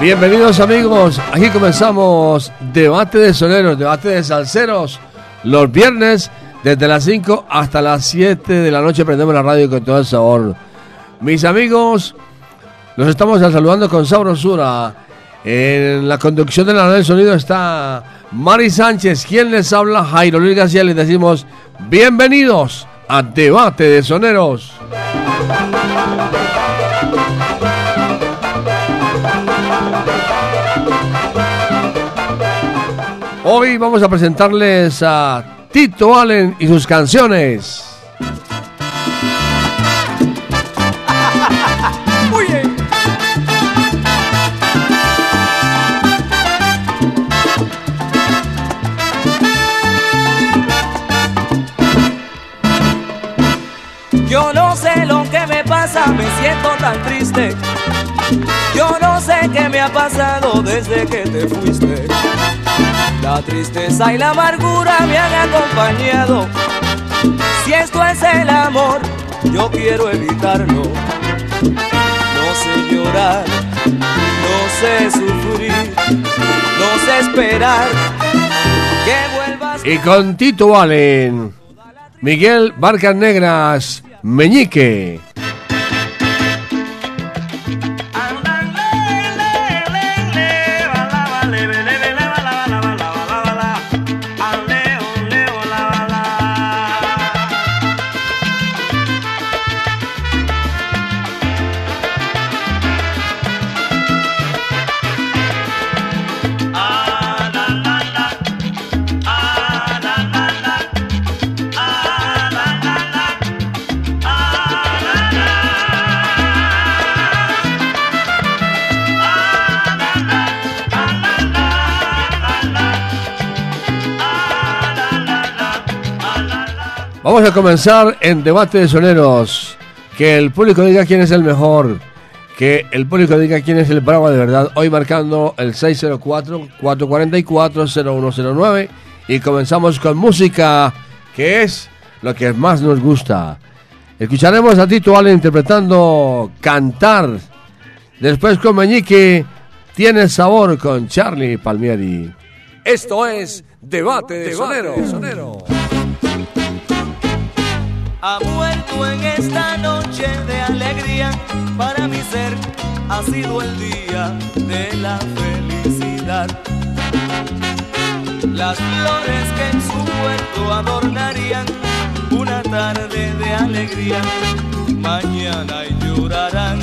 Bienvenidos amigos, aquí comenzamos Debate de Soneros, Debate de Salseros, los viernes desde las 5 hasta las 7 de la noche prendemos la radio con todo el sabor. Mis amigos, los estamos saludando con sabrosura. En la conducción de la red del sonido está Mari Sánchez, quien les habla, Jairo Luis García, les decimos bienvenidos a Debate de Soneros. Hoy vamos a presentarles a Tito Allen y sus canciones. Yo no sé lo que me pasa, me siento tan triste. Yo no sé qué me ha pasado desde que te fuiste. La tristeza y la amargura me han acompañado. Si esto es el amor, yo quiero evitarlo. No sé llorar, no sé sufrir, no sé esperar que vuelvas. Y con Tito Allen, Miguel Barcas Negras, Meñique. Vamos a comenzar en debate de soneros. Que el público diga quién es el mejor. Que el público diga quién es el bravo de verdad. Hoy marcando el 604-444-0109. Y comenzamos con música, que es lo que más nos gusta. Escucharemos a Tito Allen interpretando Cantar. Después con Meñique, Tiene Sabor con Charlie Palmieri. Esto es Debate de Soneros. Ha muerto en esta noche de alegría. Para mi ser ha sido el día de la felicidad. Las flores que en su huerto adornarían una tarde de alegría, mañana llorarán.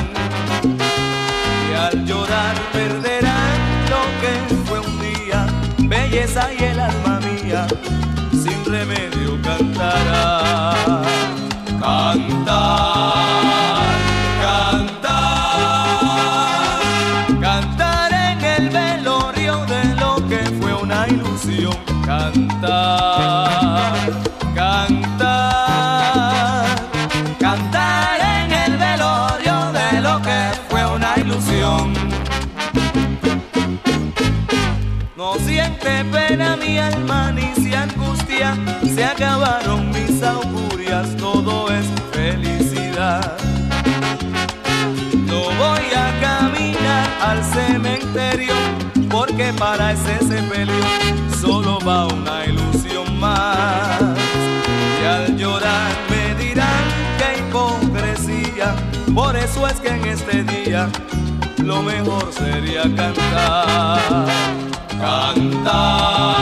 Y al llorar perderán lo que fue un día, belleza y el alma mía remedio cantará. Cantar, Siente pena mi alma ni se angustia, se acabaron mis augurias, todo es felicidad. No voy a caminar al cementerio, porque para ese sepelio solo va una ilusión más. Y al llorar me dirán que hipocresía, por eso es que en este día lo mejor sería cantar. Cantar,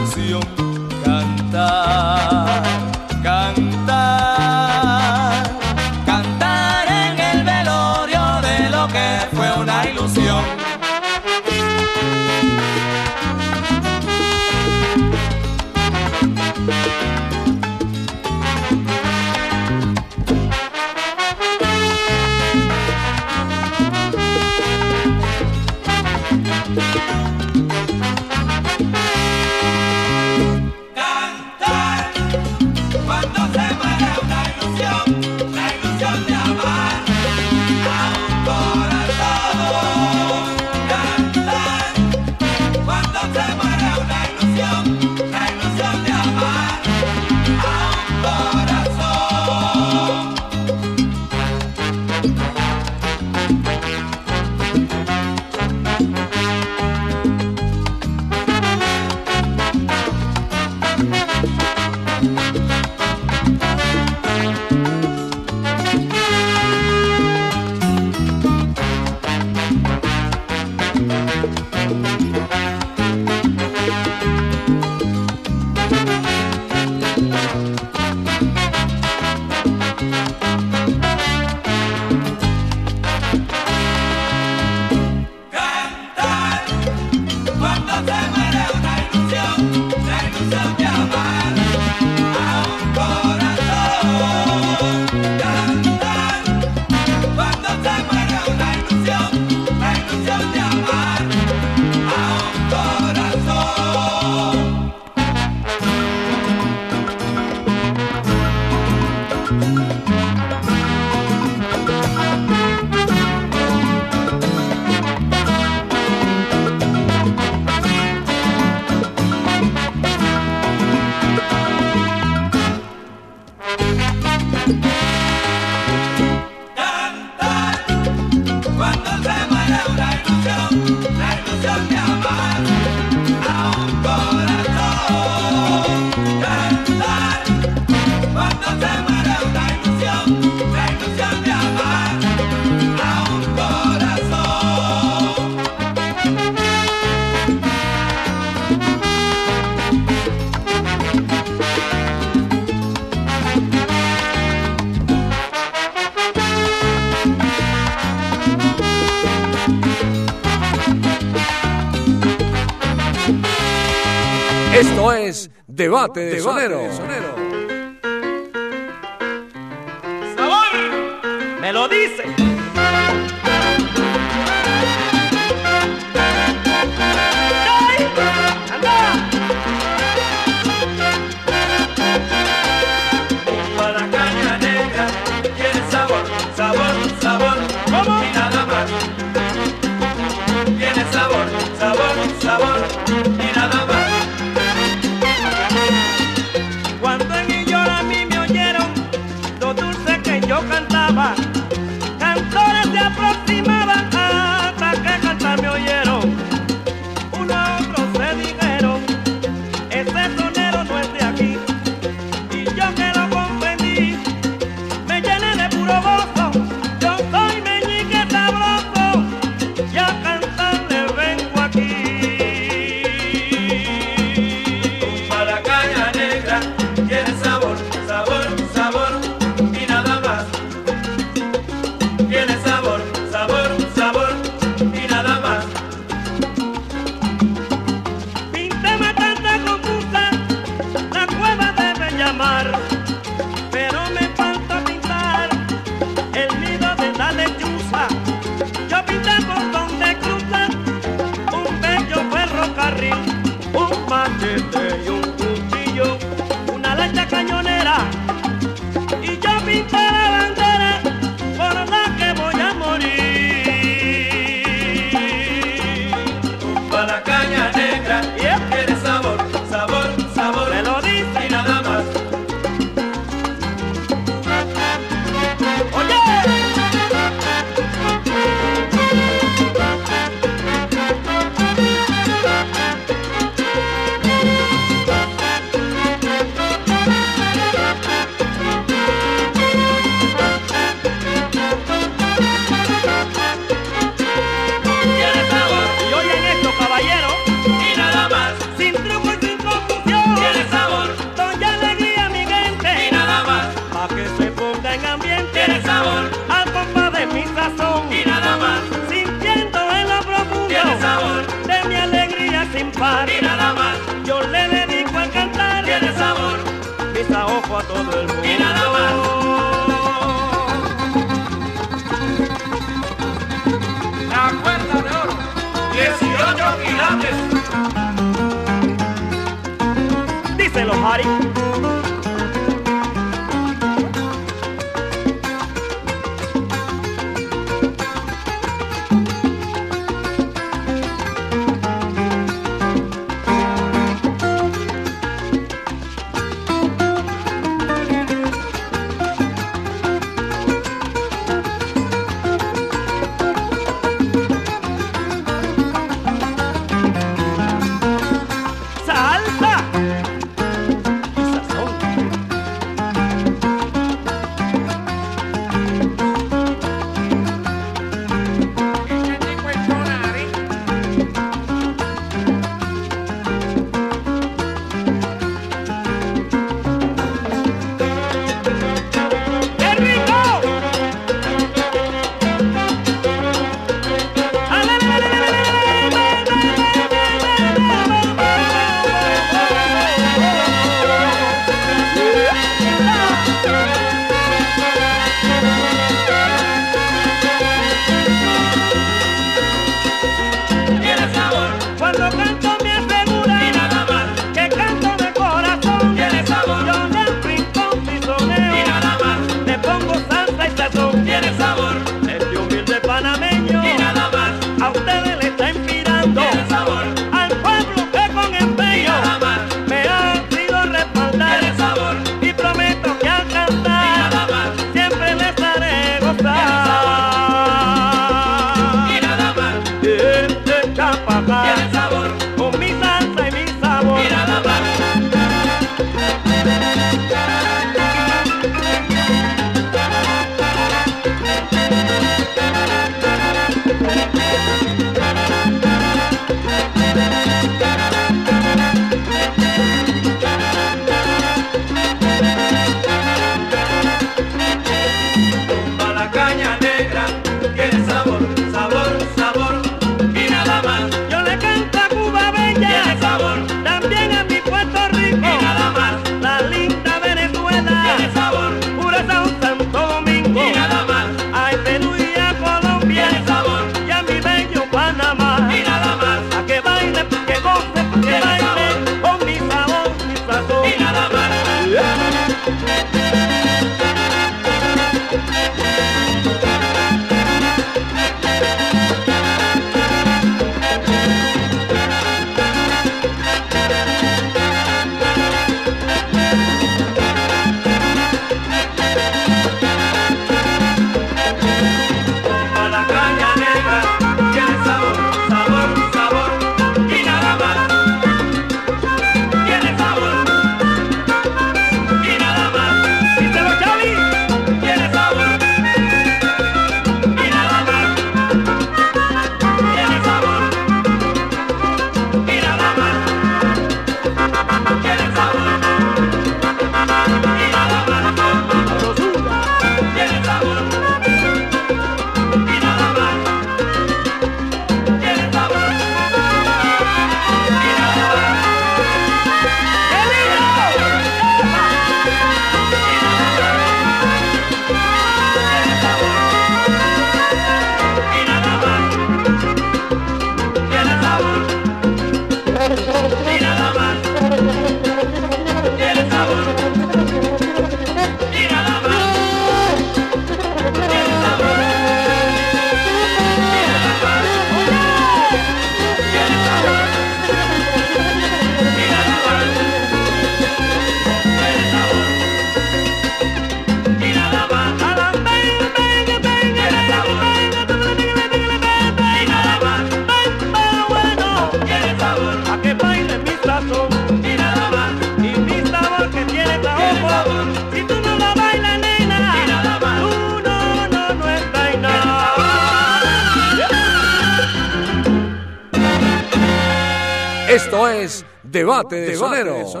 Debate de Soneros.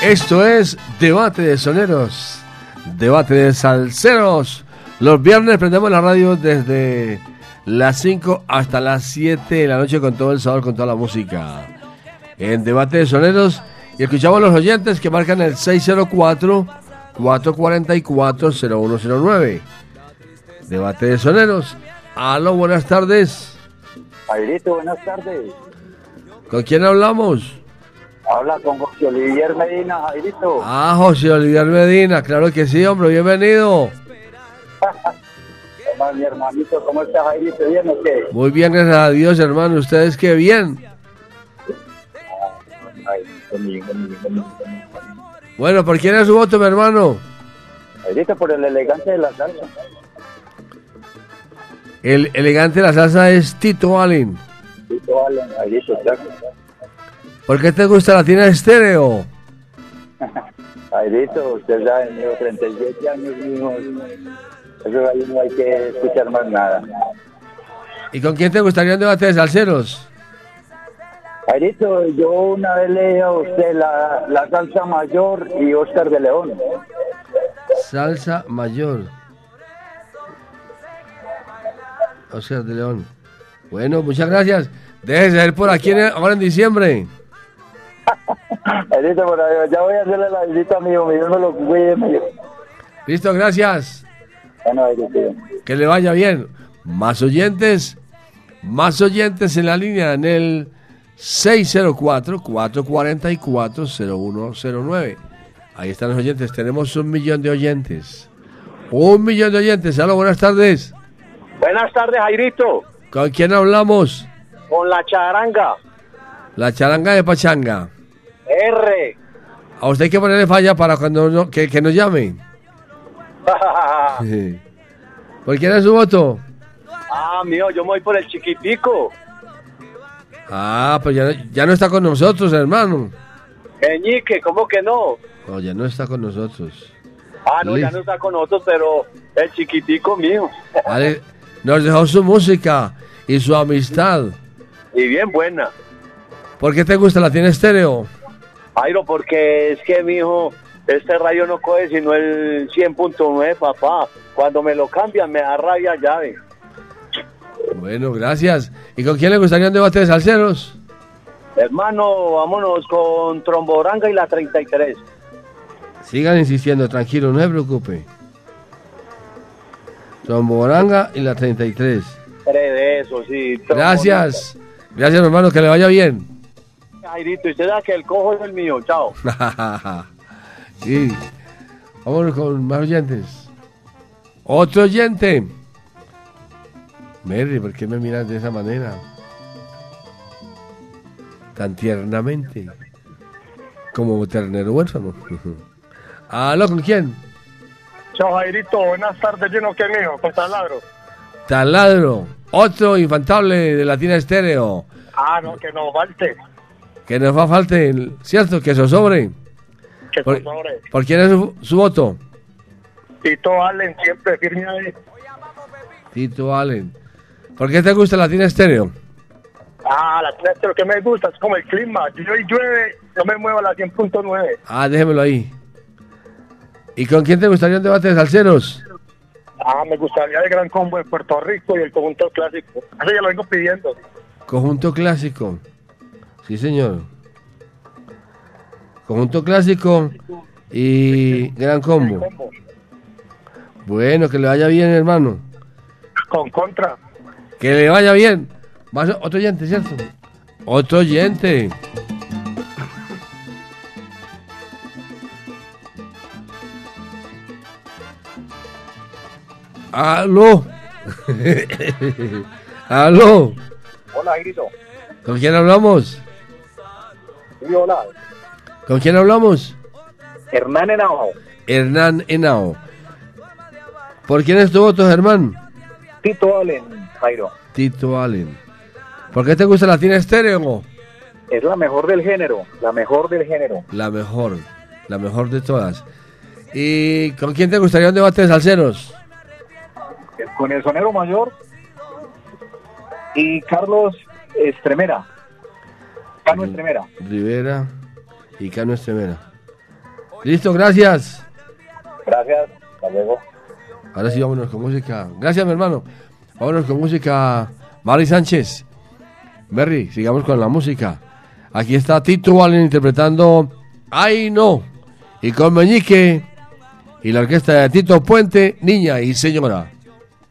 Esto es Debate de Soneros. Debate de Salseros. Los viernes prendemos la radio desde las 5 hasta las 7 de la noche con todo el sabor, con toda la música. En Debate de Soneros y escuchamos a los oyentes que marcan el 604-444-0109. Debate de Soneros. Aló, buenas tardes. Jairito, buenas tardes. ¿Con quién hablamos? Habla con José Olivier Medina, Jairito. Ah, José Olivier Medina, claro que sí, hombre, bienvenido. mi hermanito, ¿cómo está Jairito? ¿Bien o qué? Muy bien, gracias a Dios, hermano. ¿Ustedes qué bien? Bueno, ¿por quién es su voto, mi hermano? Jairito, por el elegante de la salsa. El elegante de la salsa es Tito Allen. Tito Allen, Jairito, exacto. ¿Por qué te gusta la tienda estéreo? Jairito, usted sabe, mío, 37 años, mío. Eso ahí no hay que escuchar más nada. ¿Y con quién te gustaría un debate de salseros? Jairito, yo una vez leí a usted la, la salsa mayor y Oscar de León. Salsa mayor. Oscar de León. Bueno, muchas gracias. Déjese ver por aquí ahora en diciembre. Ya voy a hacerle la visita a mi hijo, no lo cuide. Listo, gracias. Bueno. Que le vaya bien. Más oyentes, más oyentes en la línea en el 604-444-0109. Ahí están los oyentes. Tenemos un millón de oyentes. Un millón de oyentes. Hola, buenas tardes. Buenas tardes, Jairito. ¿Con quién hablamos? Con la charanga. La charanga de Pachanga. R. A usted hay que ponerle falla para cuando no, que, que nos llame. ¿Por quién es su voto? ah, mío, yo me voy por el chiquitico. Ah, pues ya, ya no está con nosotros, hermano. Eñique, ¿cómo que no? No, ya no está con nosotros. Ah, no, ya no está con nosotros, pero el chiquitico mío. Vale, nos dejó su música y su amistad. Y bien buena. ¿Por qué te gusta la tiene estéreo? Jairo, porque es que, mijo, este radio no coge sino el 100.9, papá. Cuando me lo cambian me da rabia llave. Bueno, gracias. ¿Y con quién le gustaría un debate de salseros? Hermano, vámonos con Tromboranga y la 33. Sigan insistiendo, tranquilo, no se preocupe. Tromboranga y la 33. Tres de esos, sí. Gracias. Gracias, hermano, que le vaya bien. Jairito, y usted da que el cojo es el mío, chao. sí. Vámonos con más oyentes. Otro oyente. Mary, ¿por qué me miras de esa manera? Tan tiernamente. Como ternero huérfano. ¿Aló, con quién? Chao Jairito, buenas tardes, lleno que mío, con taladro. Taladro. Otro infantable de Latina Estéreo. Ah, no, que no falte, Que nos va a falta, el- ¿cierto? Que eso sobre. que Por, sobre. ¿por quién es su, su voto? Tito Allen siempre firme ahí. Tito Allen. ¿Por qué te gusta Latina Estéreo? Ah, la tres, lo que me gusta es como el clima. Yo hoy llueve, no me muevo a la 100.9. Ah, déjemelo ahí. ¿Y con quién te gustaría un debate de salseros? Ah, me gustaría el gran combo de Puerto Rico y el conjunto clásico. Eso ya lo vengo pidiendo. Conjunto clásico. Sí, señor. Conjunto clásico y gran combo. Bueno, que le vaya bien, hermano. Con contra. Que le vaya bien. Más otro oyente, ¿cierto? Otro oyente. Aló. Aló. Hola, Jairito. ¿Con quién hablamos? Sí, hola. ¿Con quién hablamos? Hernán Henao. Hernán Henao. ¿Por quién es tu voto, Germán? Tito Allen, Jairo. Tito Allen. ¿Por qué te gusta la Latina Estéreo? Es la mejor del género, la mejor del género. La mejor, la mejor de todas. ¿Y con quién te gustaría un debate de salseros? con el sonero mayor y Carlos Estremera. Cano Estremera. Rivera y Cano Estremera. Listo, gracias. Gracias, hasta luego. Ahora sí, vámonos con música. Gracias, mi hermano. Vámonos con música. Mari Sánchez. Berry, sigamos con la música. Aquí está Tito Allen interpretando Ay no. Y con Meñique y la orquesta de Tito Puente, Niña y Señora.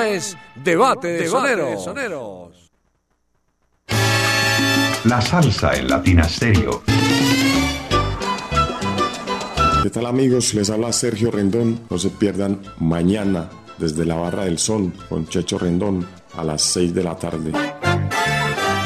Esto es Debate de, Soneros. La salsa en Latina Stereo. ¿Qué tal amigos? Les habla Sergio Rendón. No se pierdan mañana desde la Barra del Sol con Checho Rendón a las 6 de la tarde.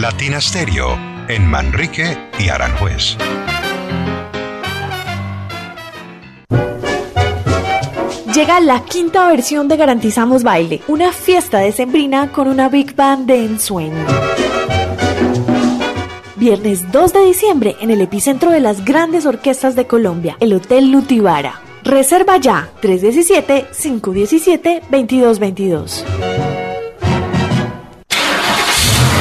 Latina Stereo en Manrique y Aranjuez. Llega la quinta versión de Garantizamos Baile, una fiesta decembrina con una big band de ensueño. Viernes 2 de diciembre en el epicentro de las grandes orquestas de Colombia, el Hotel Lutibara. Reserva ya 317-517-2222.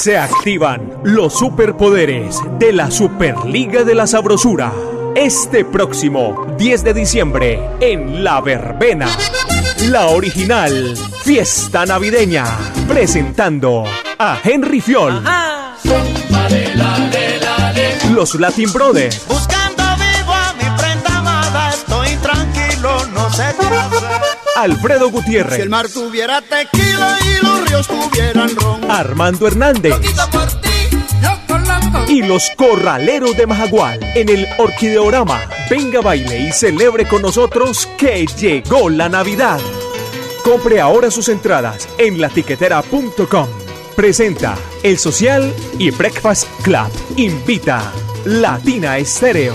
Se activan los superpoderes de la Superliga de la Sabrosura. Este próximo 10 de diciembre en La Verbena. La original Fiesta Navideña. Presentando a Henry Fiol. Los Latin Brothers. Buscando vivo a mi prenda amada, estoy tranquilo, no sé. Alfredo Gutiérrez. Si el mar tuviera tequila y los ríos tuvieran ron. Armando Hernández. Y los corraleros de Majagual en el Orquideorama. Venga, baile y celebre con nosotros que llegó la Navidad. Compre ahora sus entradas en latiquetera.com. Presenta El Social y Breakfast Club. Invita Latina Estéreo.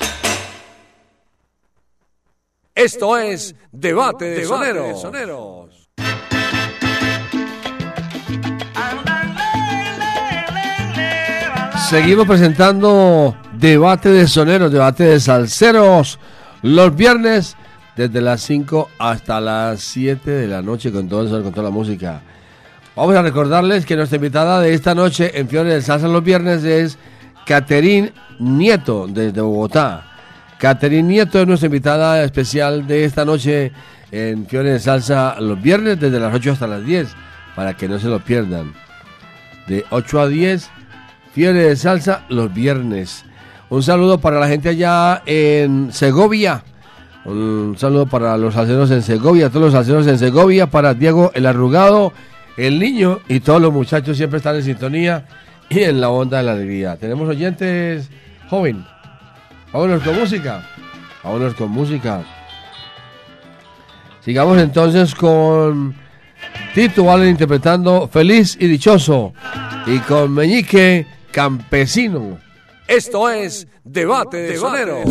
Esto es Debate de Soneros. Seguimos presentando Debate de Soneros, Debate de Salseros, los viernes desde las 5 hasta las 7 de la noche con todo eso, con toda la música. Vamos a recordarles que nuestra invitada de esta noche en Fiore del Salsa los viernes es Caterín Nieto, desde Bogotá. Caterín Nieto es nuestra invitada especial de esta noche en Fiore de Salsa los viernes desde las 8 hasta las 10, para que no se lo pierdan. De 8 a 10, Fiore de Salsa los viernes. Un saludo para la gente allá en Segovia. Un saludo para los salseros en Segovia, todos los salseros en Segovia, para Diego el Arrugado, el niño y todos los muchachos siempre están en sintonía y en la onda de la alegría. Tenemos oyentes joven. Vámonos con música. Vámonos con música. Sigamos entonces con Tito Allen interpretando Feliz y Dichoso y con Meñique Campesino. Esto es Debate de Sonero.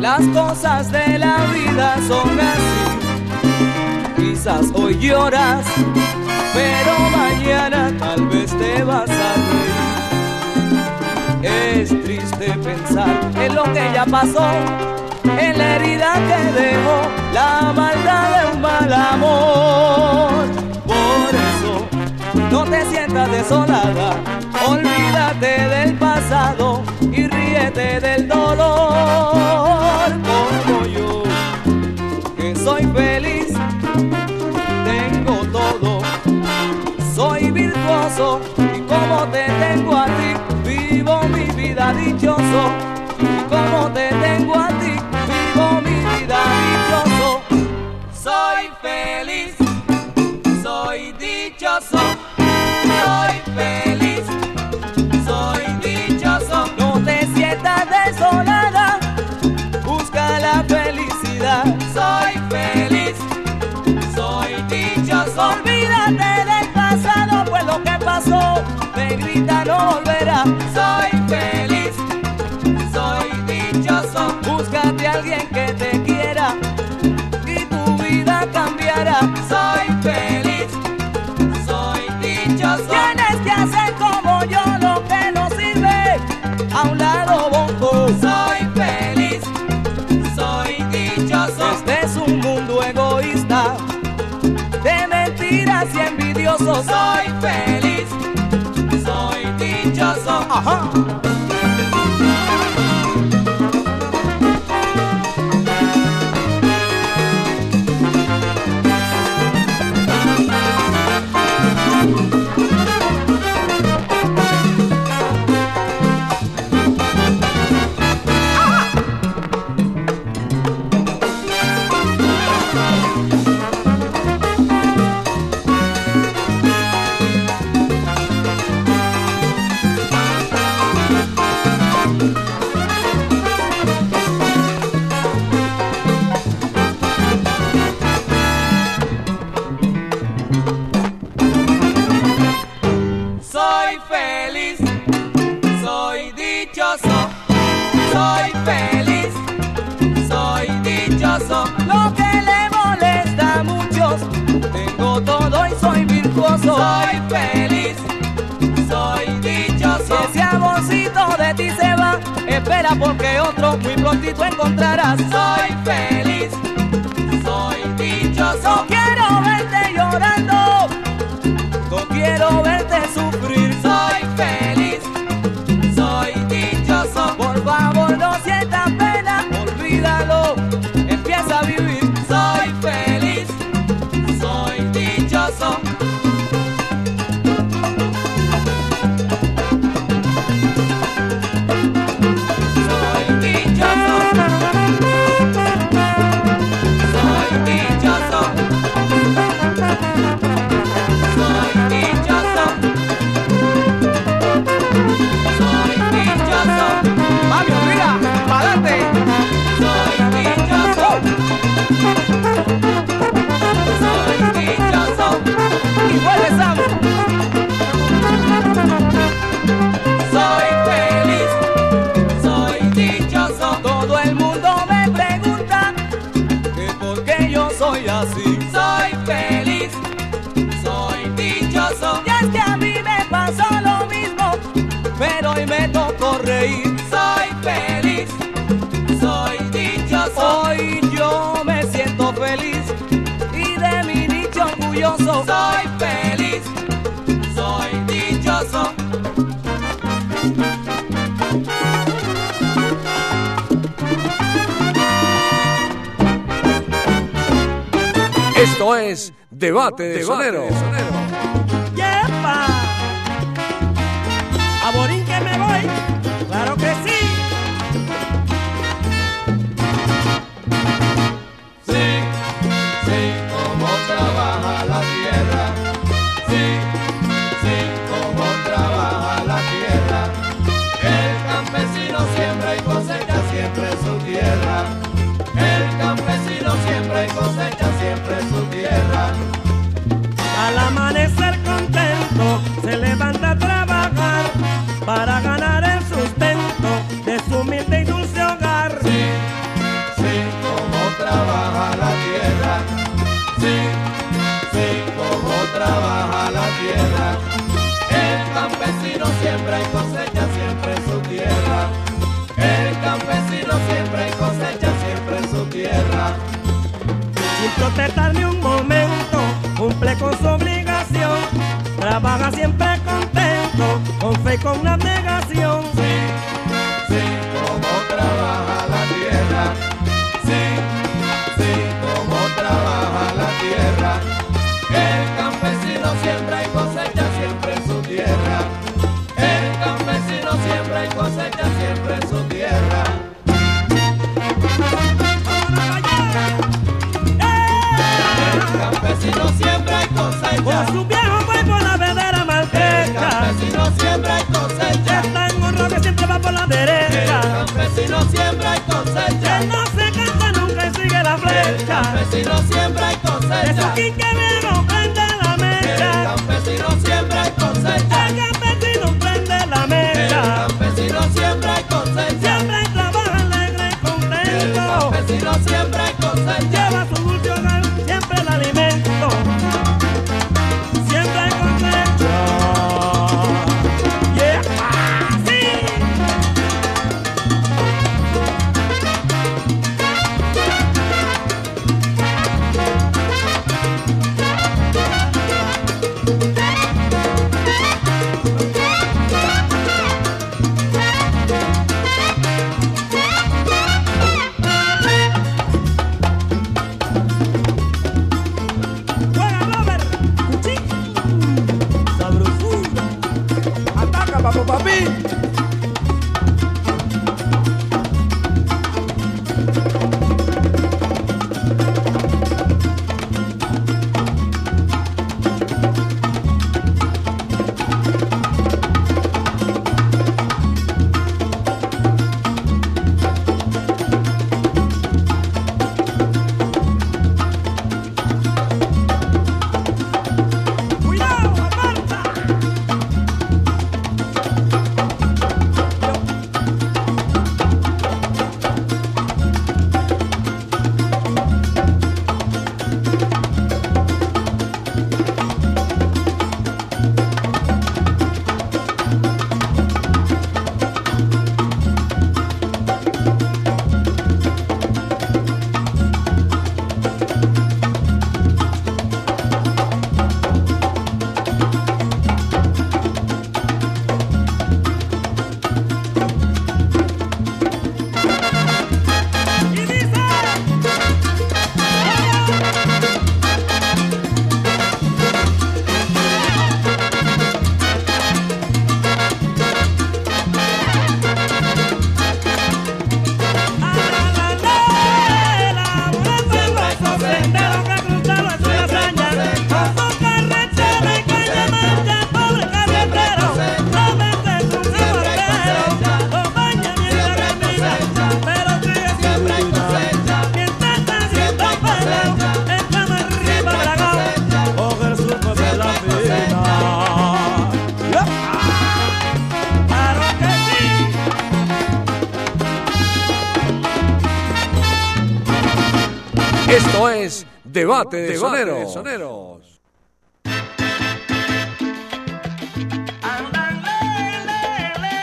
Las cosas de la vida son así. Hoy lloras, pero mañana tal vez te vas a reír. Es triste pensar en lo que ya pasó, en la herida que dejó la maldad de un mal amor. Por eso no te sientas desolada, olvídate del pasado y ríete del dolor. Como yo, que soy feliz, y como te tengo a ti, vivo mi vida dichoso. Y como te tengo a ti, vivo mi vida dichoso. Soy feliz, soy dichoso, soy feliz, soy dichoso. No te sientas desolada, busca la felicidad. Soy feliz, soy dichoso. Olvídate del Soy feliz, soy dichoso. Búscate a alguien que te quiera y tu vida cambiará. Soy feliz, soy dichoso. Tienes que hacer como yo lo que no sirve. A un lado bongo. Soy feliz, soy dichoso. Este es un mundo egoísta de mentiras y envidiosos. Soy feliz, dichoso. Otro muy prontito encontrarás. Soy feliz, soy dichoso. Debate de, sonero.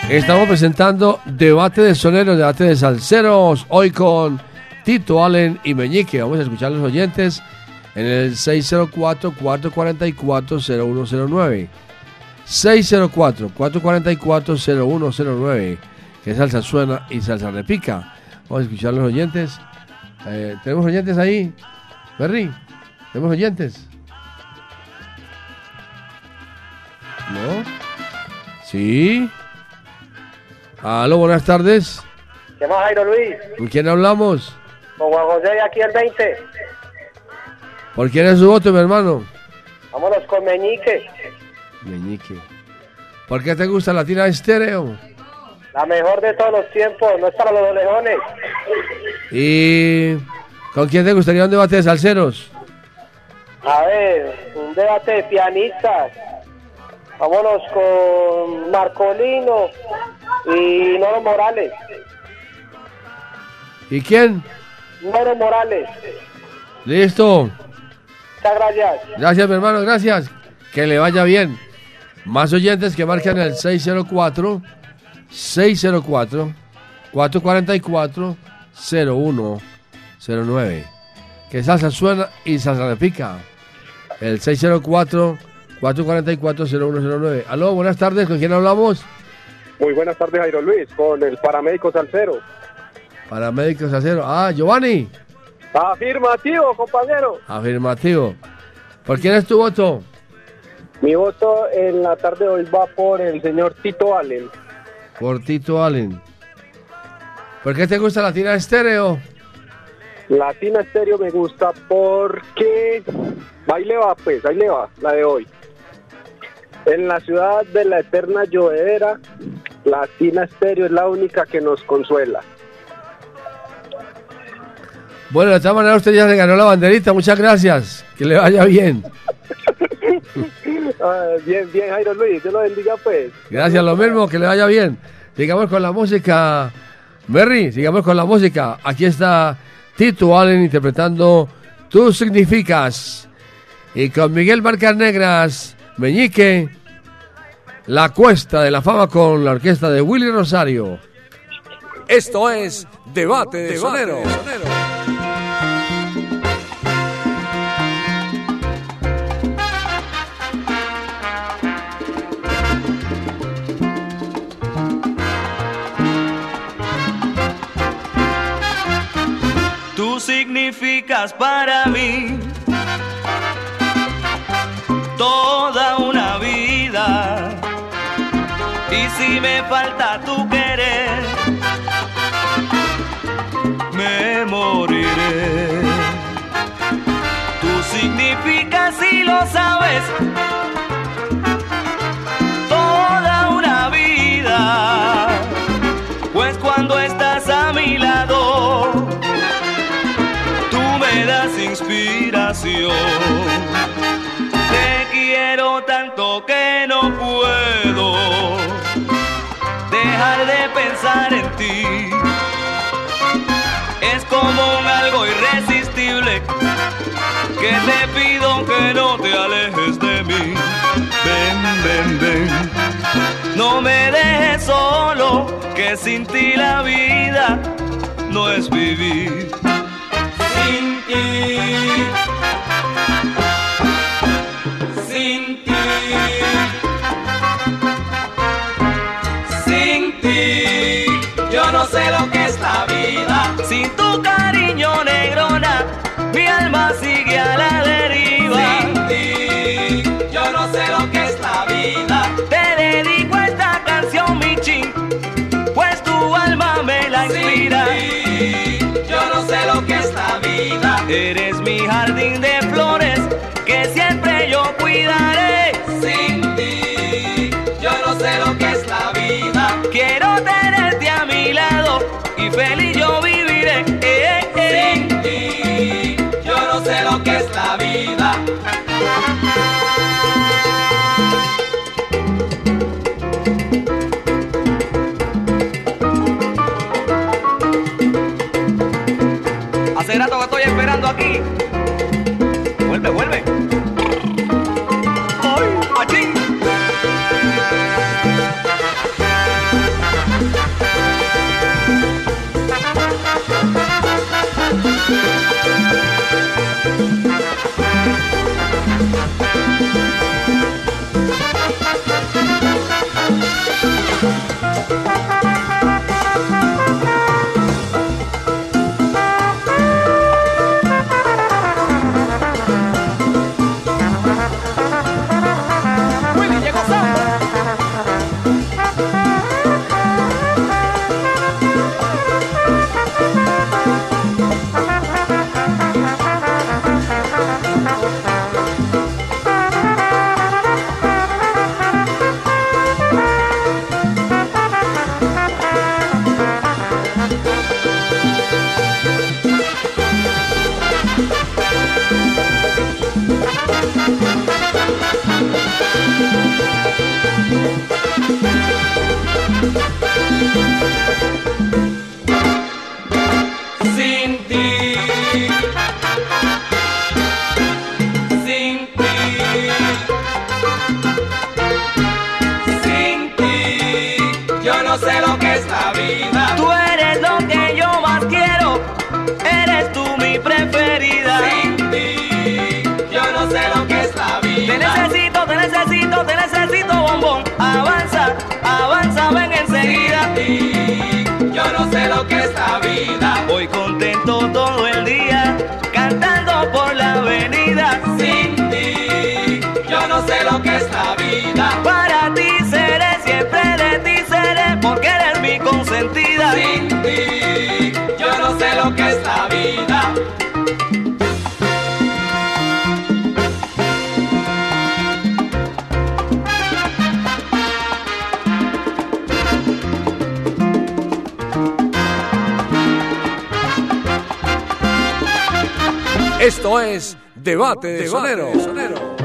Estamos presentando Debate de Soneros, Debate de Salceros, hoy con Tito Allen y Meñique. Vamos a escuchar a los oyentes en el 604-444-0109. 604-444-0109, que salsa suena y salsa repica. Vamos a escuchar a los oyentes. Eh, ¿Tenemos oyentes ahí? Berry. ¿Tenemos oyentes? ¿No? ¿Sí? Aló, buenas tardes. ¿Qué más, Jairo Luis? ¿Con quién hablamos? Con Juan José aquí el 20. ¿Por quién es su voto, mi hermano? Vámonos con Meñique. Meñique. ¿Por qué te gusta Latina Estéreo? La mejor de todos los tiempos, no es para los leones. ¿Y con quién te gustaría un debate de salseros? A ver, un debate de pianistas. Vámonos con Marcolino y Noro Morales. ¿Y quién? Noro Morales. Listo. Muchas gracias. Gracias, mi hermano, gracias. Que le vaya bien. Más oyentes que marcan el 604 604 444 0109. Que salsa suena y salsa repica. El 604 444 0109. Aló, buenas tardes, ¿con quién hablamos? Muy buenas tardes, Jairo Luis, con el paramédico Salcero. Paramédico Salcero. Ah, Giovanni. Afirmativo, compañero. Afirmativo. ¿Por quién es tu voto? Mi voto en la tarde de hoy va por el señor Tito Allen. Por Tito Allen. ¿Por qué te gusta Latina Estéreo? Latina Estéreo me gusta porque... Ahí le va, pues, ahí le va, la de hoy. En la ciudad de la eterna llovedera, Latina Estéreo es la única que nos consuela. Bueno, de todas maneras usted ya se ganó la banderita, muchas gracias. Que le vaya bien. Ah, bien, bien, Jairo Luis, Dios lo bendiga, pues. Gracias, lo mismo, que le vaya bien. Sigamos con la música. Berry, sigamos con la música. Aquí está Tito Allen interpretando Tú Significas. Y con Miguel Marcas Negras, Meñique, La Cuesta de la Fama con la orquesta de Willy Rosario. Esto es Debate de Sonero. Tú significas para mí toda una vida. Y si me falta tu querer, me moriré. Tú significas y lo sabes dejar de pensar en ti. Es como un algo irresistible que te pido que no te alejes de mí. Ven, ven, ven. No me dejes solo, que sin ti la vida no es vivir. Sin ti. Alma sigue a la deriva. Sin ti. Yo no sé lo que es la vida. Te dedico esta canción, mi chin, pues tu alma me la inspira. yo no sé lo que es la vida. Eres mi jardín de Hey. esta vida. Para ti seré, siempre de ti seré, porque eres mi consentida. Sin ti, yo no sé lo que es la vida. Esto es Debate de, Debate Sonero. de Sonero.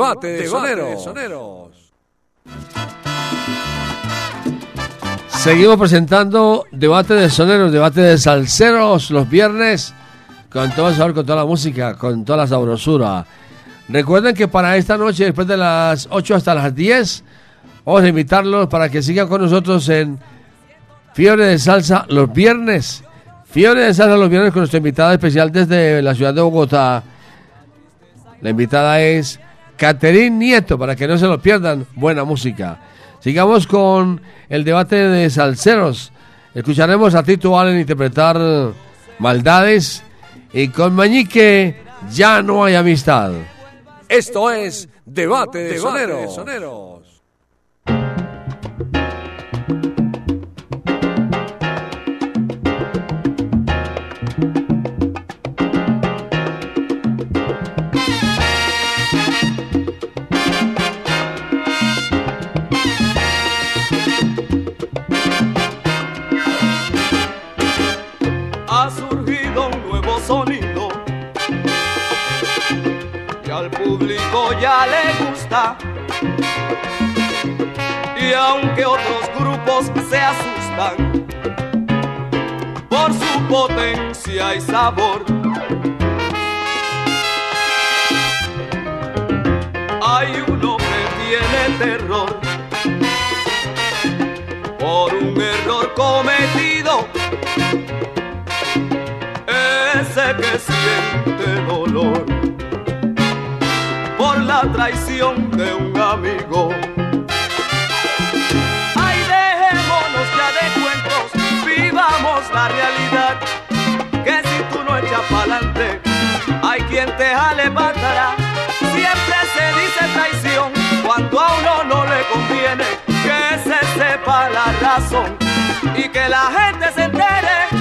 Debate de Soneros. Seguimos presentando debate de soneros, debate de salseros los viernes con todo el sabor, con toda la música, con toda la sabrosura. Recuerden que para esta noche, después de las 8 hasta las 10, vamos a invitarlos para que sigan con nosotros en Fiebre de Salsa los viernes. Fiebre de Salsa los viernes con nuestra invitada especial desde la ciudad de Bogotá. La invitada es Caterín Nieto, para que no se lo pierdan. Buena música. Sigamos con el debate de salseros. Escucharemos a Tito Allen interpretar Maldades y con Mañique ya no hay amistad. Esto es Debate de Soneros. ha ya le gusta. Y aunque otros grupos se asustan por su potencia y sabor, hay uno que tiene terror por un error cometido ese que siente dolor traición de un amigo. Ay, dejémonos ya de cuentos, vivamos la realidad. Que si tú no echas pa'lante, hay quien te levantará. Siempre se dice traición cuando a uno no le conviene que se sepa la razón y que la gente se entere.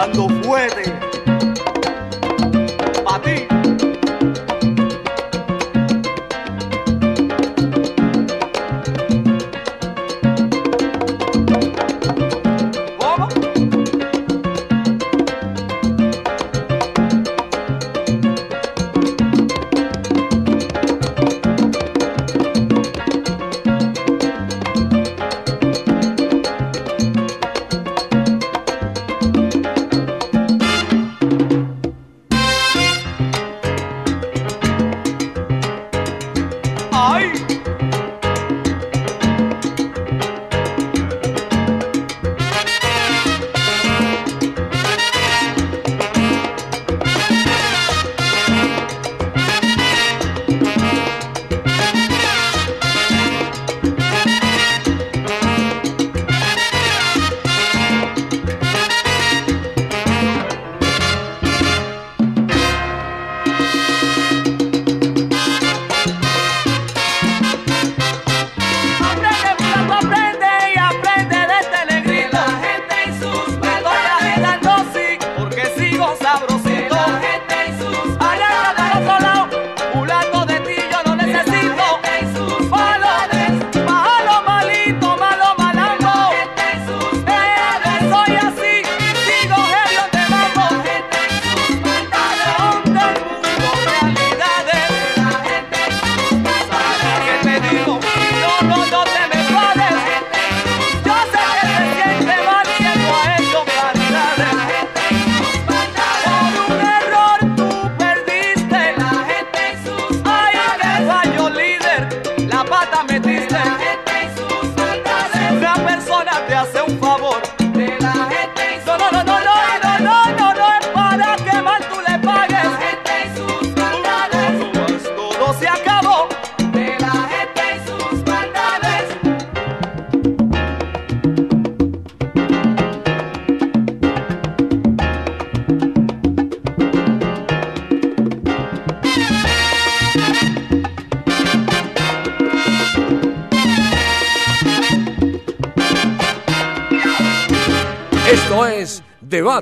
Dando fuerte.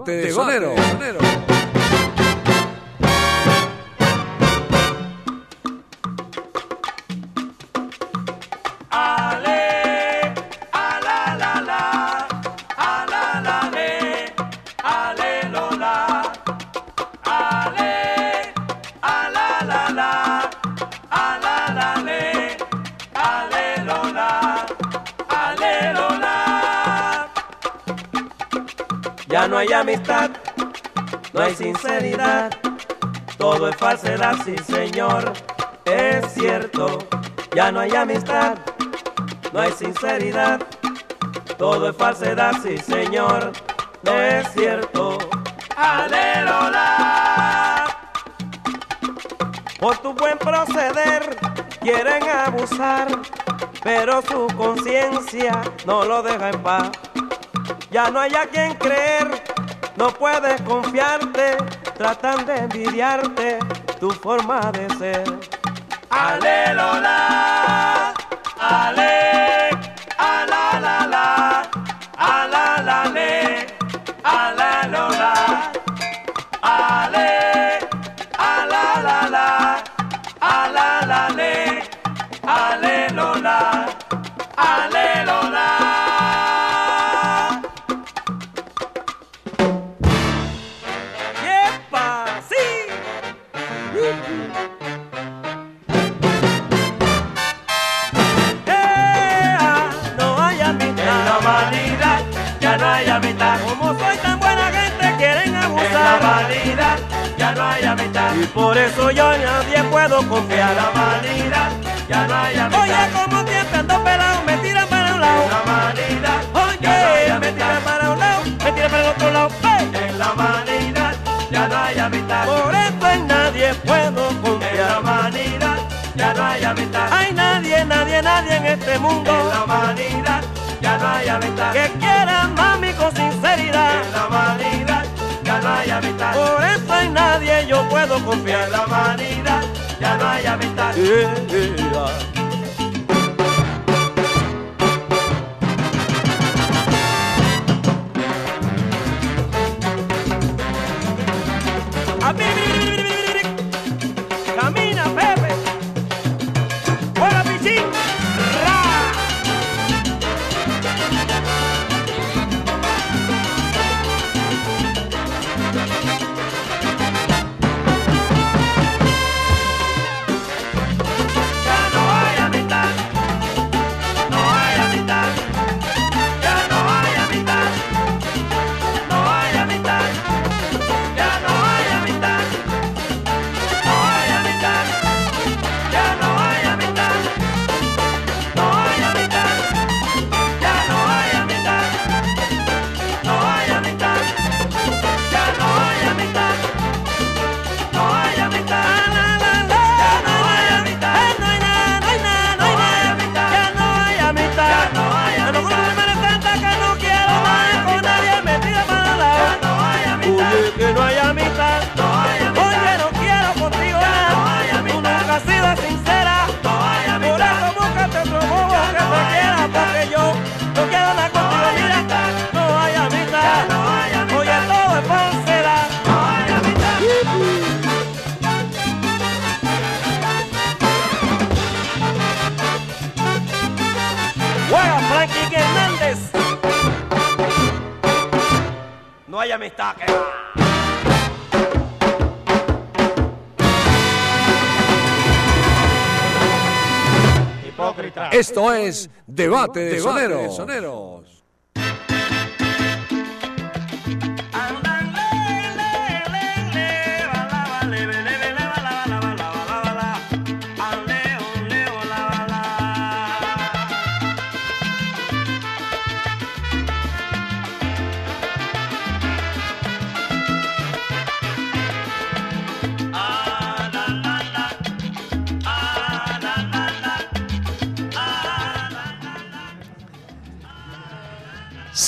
Sonero. sonero. falsedad, sí señor, es cierto, ya no hay amistad, no hay sinceridad, todo es falsedad, sí señor, es cierto. Alerola, por tu buen proceder quieren abusar, pero su conciencia no lo deja en paz. Ya no hay a quien creer, no puedes confiarte, tratan de envidiarte tu forma de ser. Aleluya. copia la humanidad, ya no hay amistad. Eh, eh. Debate de Sonero.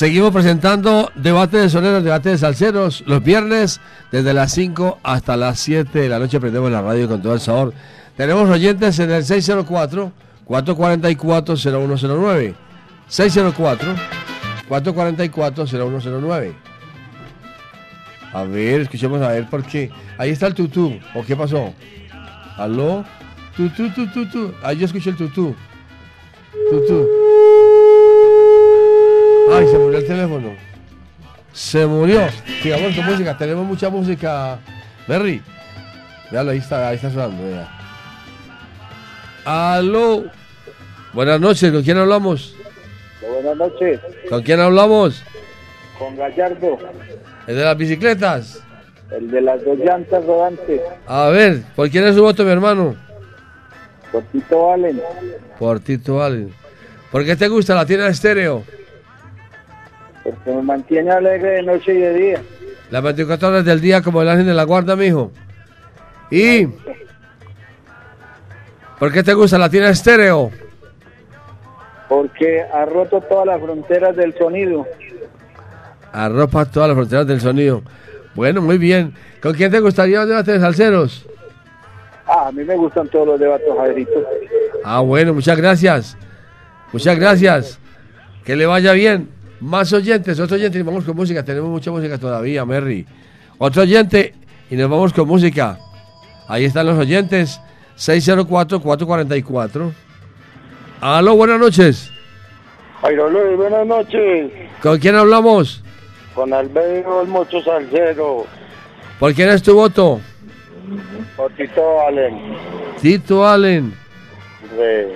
Seguimos presentando debate de soneros, debate de salseros, los viernes desde las 5 hasta las 7 de la noche prendemos la radio con todo el sabor. Tenemos oyentes en el 604-444-0109. 604-444-0109. A ver, escuchemos a ver por qué. Ahí está el tutú. ¿O qué pasó? ¿Aló? Tutú, tutú, tutú. Ahí yo escuché el tutú. Tutú. Ay, se murió el teléfono. Se murió. Sigamos con música. Tenemos mucha música. Berry. Véalo, ahí está, ahí está sonando. vea. Aló. Buenas noches, ¿con quién hablamos? Buenas noches, ¿Con quién hablamos? con Gallardo, ¿El de las bicicletas? el de las dos llantas rodantes, A ver, ¿por quién es su voto, mi hermano? por Tito Allen, Por Tito Allen. ¿Por qué te gusta la tienda de estéreo? Porque me mantiene alegre de noche y de día. Las 24 horas del día como el ángel de la guarda, mijo. ¿Y por qué te gusta la tienda estéreo? Porque ha roto todas las fronteras del sonido. Arropa todas las fronteras del sonido. Bueno, muy bien. ¿Con quién te gustaría un debate de salseros? Ah, a mí me gustan todos los debates, Jairito. Ah, bueno, muchas gracias. Muchas gracias. Que le vaya bien. Más oyentes, otro oyente y vamos con música. Tenemos mucha música todavía, Merry. Otro oyente y nos vamos con música. Ahí están los oyentes. 604-444. Aló, buenas noches. Jairo Luis, buenas noches. ¿Con quién hablamos? Con Albedo el Mocho Salcero, ¿Por quién es tu voto? por Tito Allen. Tito Allen. de-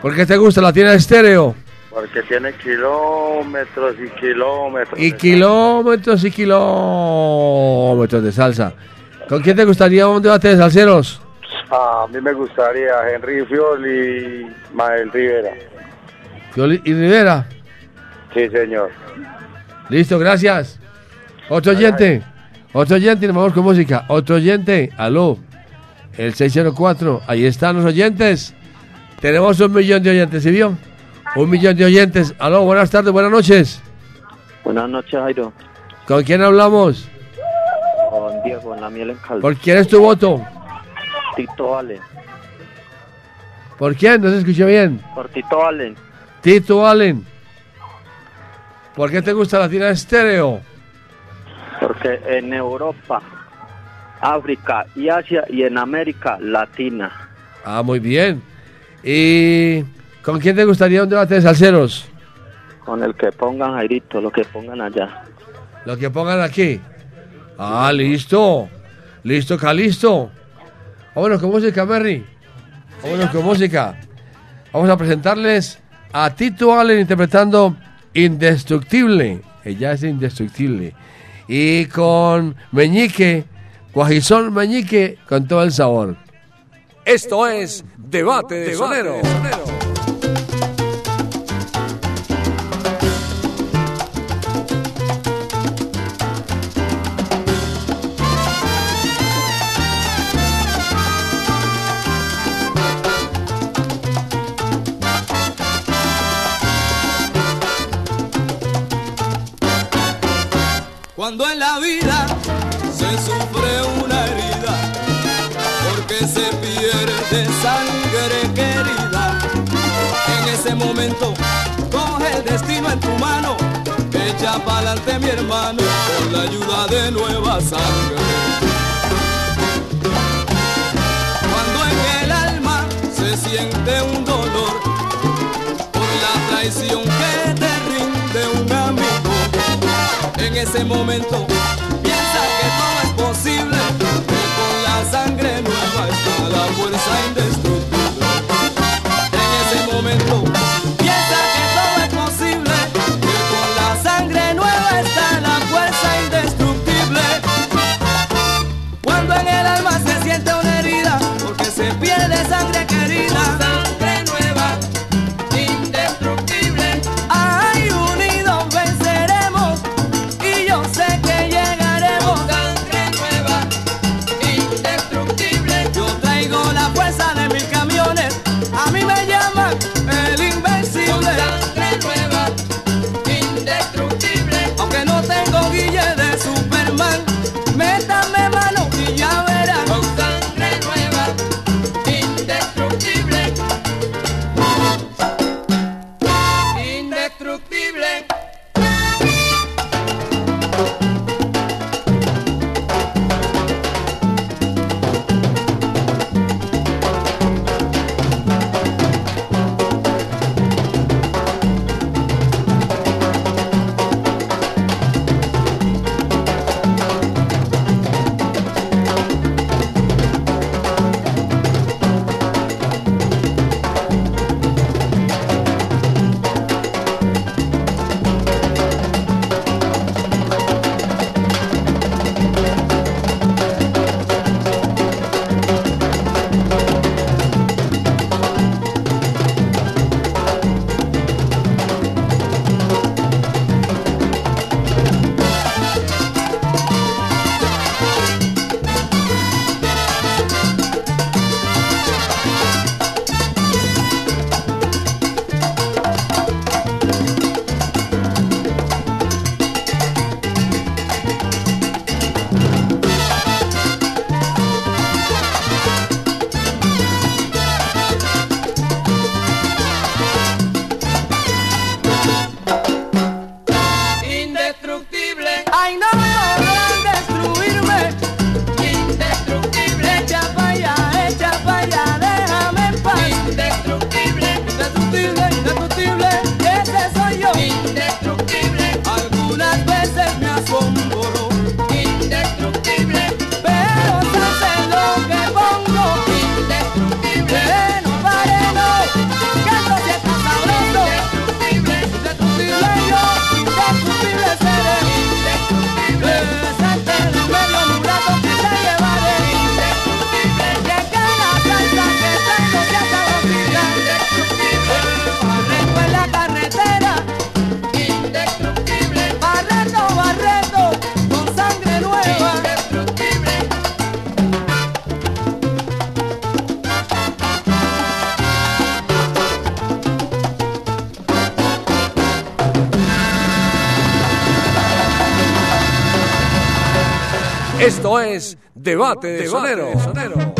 ¿Por qué te gusta la tienda estéreo? Porque tiene kilómetros y kilómetros. Y kilómetros y kilómetros de salsa. ¿Con quién te gustaría un debate de salseros? A mí me gustaría Henry Fiol y Mael Rivera. Fioli y Rivera. Sí, señor. Listo, gracias. Otro oyente. Otro oyente, nos vamos con música. Otro oyente, aló. El 604, ahí están los oyentes. Tenemos un millón de oyentes, ¿sí vio? Un millón de oyentes. Aló, buenas tardes, buenas noches. Buenas noches, Jairo. ¿Con quién hablamos? Con Diego, en la miel en caldo. ¿Por quién es tu voto? Tito Allen. ¿Por quién? No se escuchó bien. Por Tito Allen. Tito Allen. ¿Por qué te gusta la tira estéreo? Porque en Europa, África y Asia y en América Latina. Ah, muy bien. ¿Y con quién te gustaría un debate de salseros? Con el que pongan Jairito, lo que pongan allá. Lo que pongan aquí. Ah, listo. Listo, Calisto. Vámonos con música, Merry. Vámonos con música. Vamos a presentarles a Tito Allen interpretando Indestructible. Ella es indestructible. Y con Meñique, Guajizón Meñique, con todo el sabor. Esto es Debate de Sonero. Cuando en la vida se sufre una herida, porque se pierde sangre querida. En ese momento coge el destino en tu mano, echa pa'lante mi hermano con la ayuda de nueva sangre. Cuando en el alma se siente un dolor por la traición En ese momento piensa que todo es posible, que con la sangre nueva está la fuerza indestructible. En ese momento prometa. Debate de, de sonero.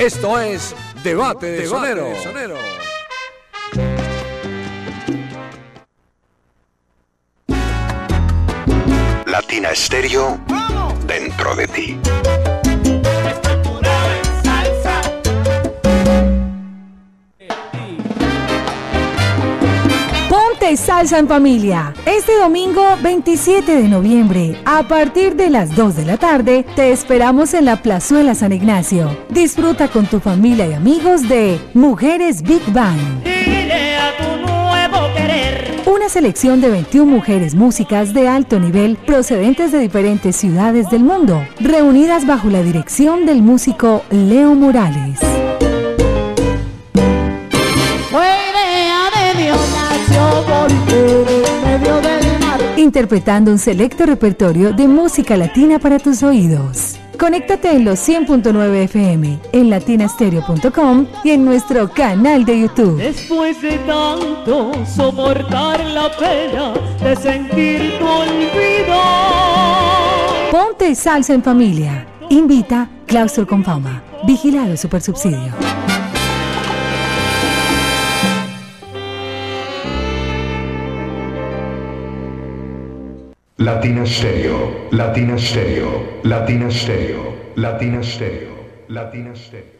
Esto es Debate de, Debate Sonero. Sonero. Latina Estéreo, dentro de ti. Salsa en Familia. Este domingo 27 de noviembre, a partir de las 2 de la tarde, te esperamos en la Plazuela San Ignacio. Disfruta con tu familia y amigos de Mujeres Big Bang. Dile a tu nuevo querer. Una selección de 21 mujeres músicas de alto nivel procedentes de diferentes ciudades del mundo, reunidas bajo la dirección del músico Leo Morales. Interpretando un selecto repertorio de música latina para tus oídos. Conéctate en los 100.9 FM, en latinastereo.com y en nuestro canal de YouTube. Después de tanto soportar la pena de sentir tu olvido. Ponte salsa en familia. Invita Claustro con Fama. Vigilado Supersubsidio. Latina Stereo, Latina Stereo, Latina Stereo, Latina Stereo, Latina Stereo.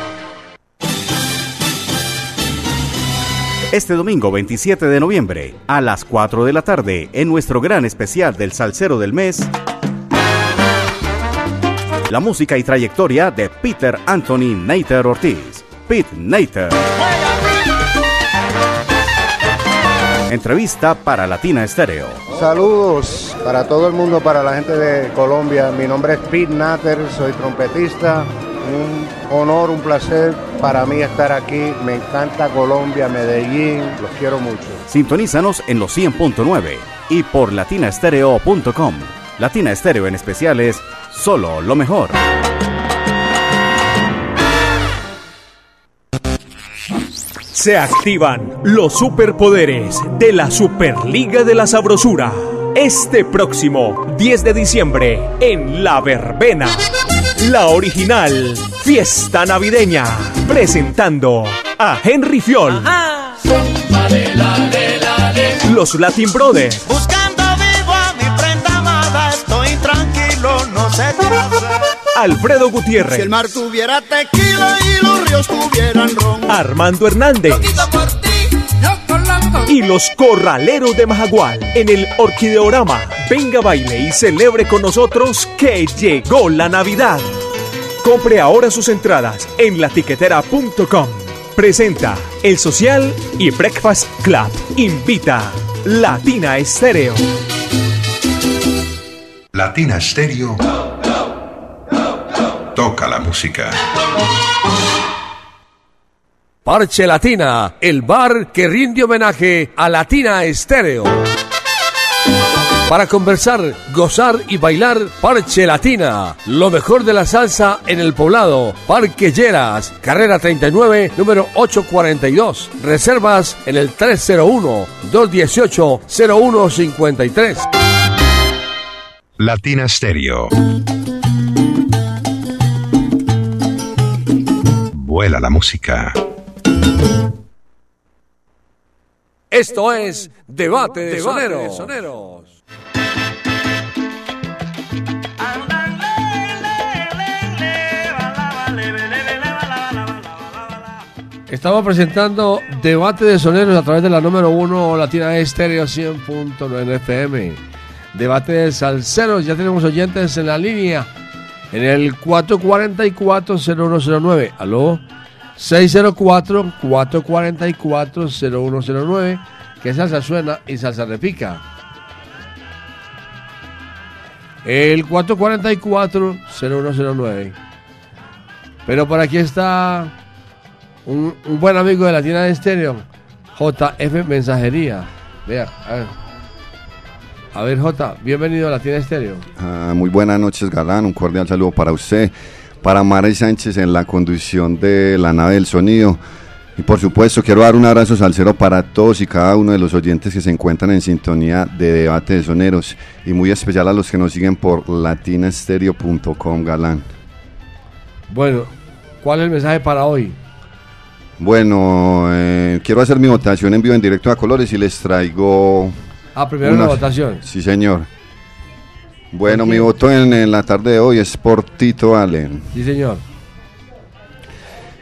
Este domingo 27 de noviembre, a las 4 de la tarde, en nuestro gran especial del Salsero del Mes, la música y trayectoria de Peter Anthony Nater Ortiz. Pete Nater. Entrevista para Latina Estéreo. Saludos para todo el mundo, para la gente de Colombia. Mi nombre es Pete Natter, soy trompetista. Un honor, un placer para mí estar aquí. Me encanta Colombia, Medellín, los quiero mucho. Sintonízanos en los 100.9 y por latinastereo.com. Latina Estéreo en especial es solo lo mejor. Se activan los superpoderes de la Superliga de la Sabrosura. Este próximo 10 de diciembre en La Verbena. La original Fiesta Navideña. Presentando a Henry Fiol. Los Latin Brothers. Buscando vivo a mi prenda amada, estoy tranquilo, no sé qué hacer. Alfredo Gutiérrez. Si el mar tuviera tequila y los ríos tuvieran ron. Armando Hernández. Y los corraleros de Majagual en el Orquideorama. Venga, baile y celebre con nosotros que llegó la Navidad. Compre ahora sus entradas en latiquetera.com. Presenta El Social y Breakfast Club. Invita Latina Estéreo. Latina Stereo. Toca la música. Parche Latina, el bar que rinde homenaje a Latina Estéreo. Para conversar, gozar y bailar, Parche Latina. Lo mejor de la salsa en el poblado. Parque Lleras, carrera 39, número 842. Reservas en el 301-218-0153. Latina Stereo. Vuela la música. Esto es Debate de Soneros. Estamos presentando Debate de Soneros a través de la número 1 Latina Estéreo 100.9 FM. Debate de Salceros, ya tenemos oyentes en la línea en el 444-0109. Aló, 604-444-0109. Que salsa suena y salsa repica. El 444-0109. Pero por aquí está un, buen amigo de la tienda de estéreo, JF Mensajería. Vea, a ver. A ver, J, bienvenido a la tienda de estéreo. Ah, muy buenas noches, Galán. Un cordial saludo para usted, para Mara Sánchez en la conducción de la nave del sonido. Y por supuesto, quiero dar un abrazo salsero para todos y cada uno de los oyentes que se encuentran en sintonía de debate de soneros. Y muy especial a los que nos siguen por latinastereo.com, Galán. Bueno, ¿cuál es el mensaje para hoy? Bueno, eh, quiero hacer mi votación en vivo en directo a colores y les traigo. Ah, primero la votación. Sí, señor. Bueno, mi voto en, en la tarde de hoy es por Tito Allen. Sí, señor.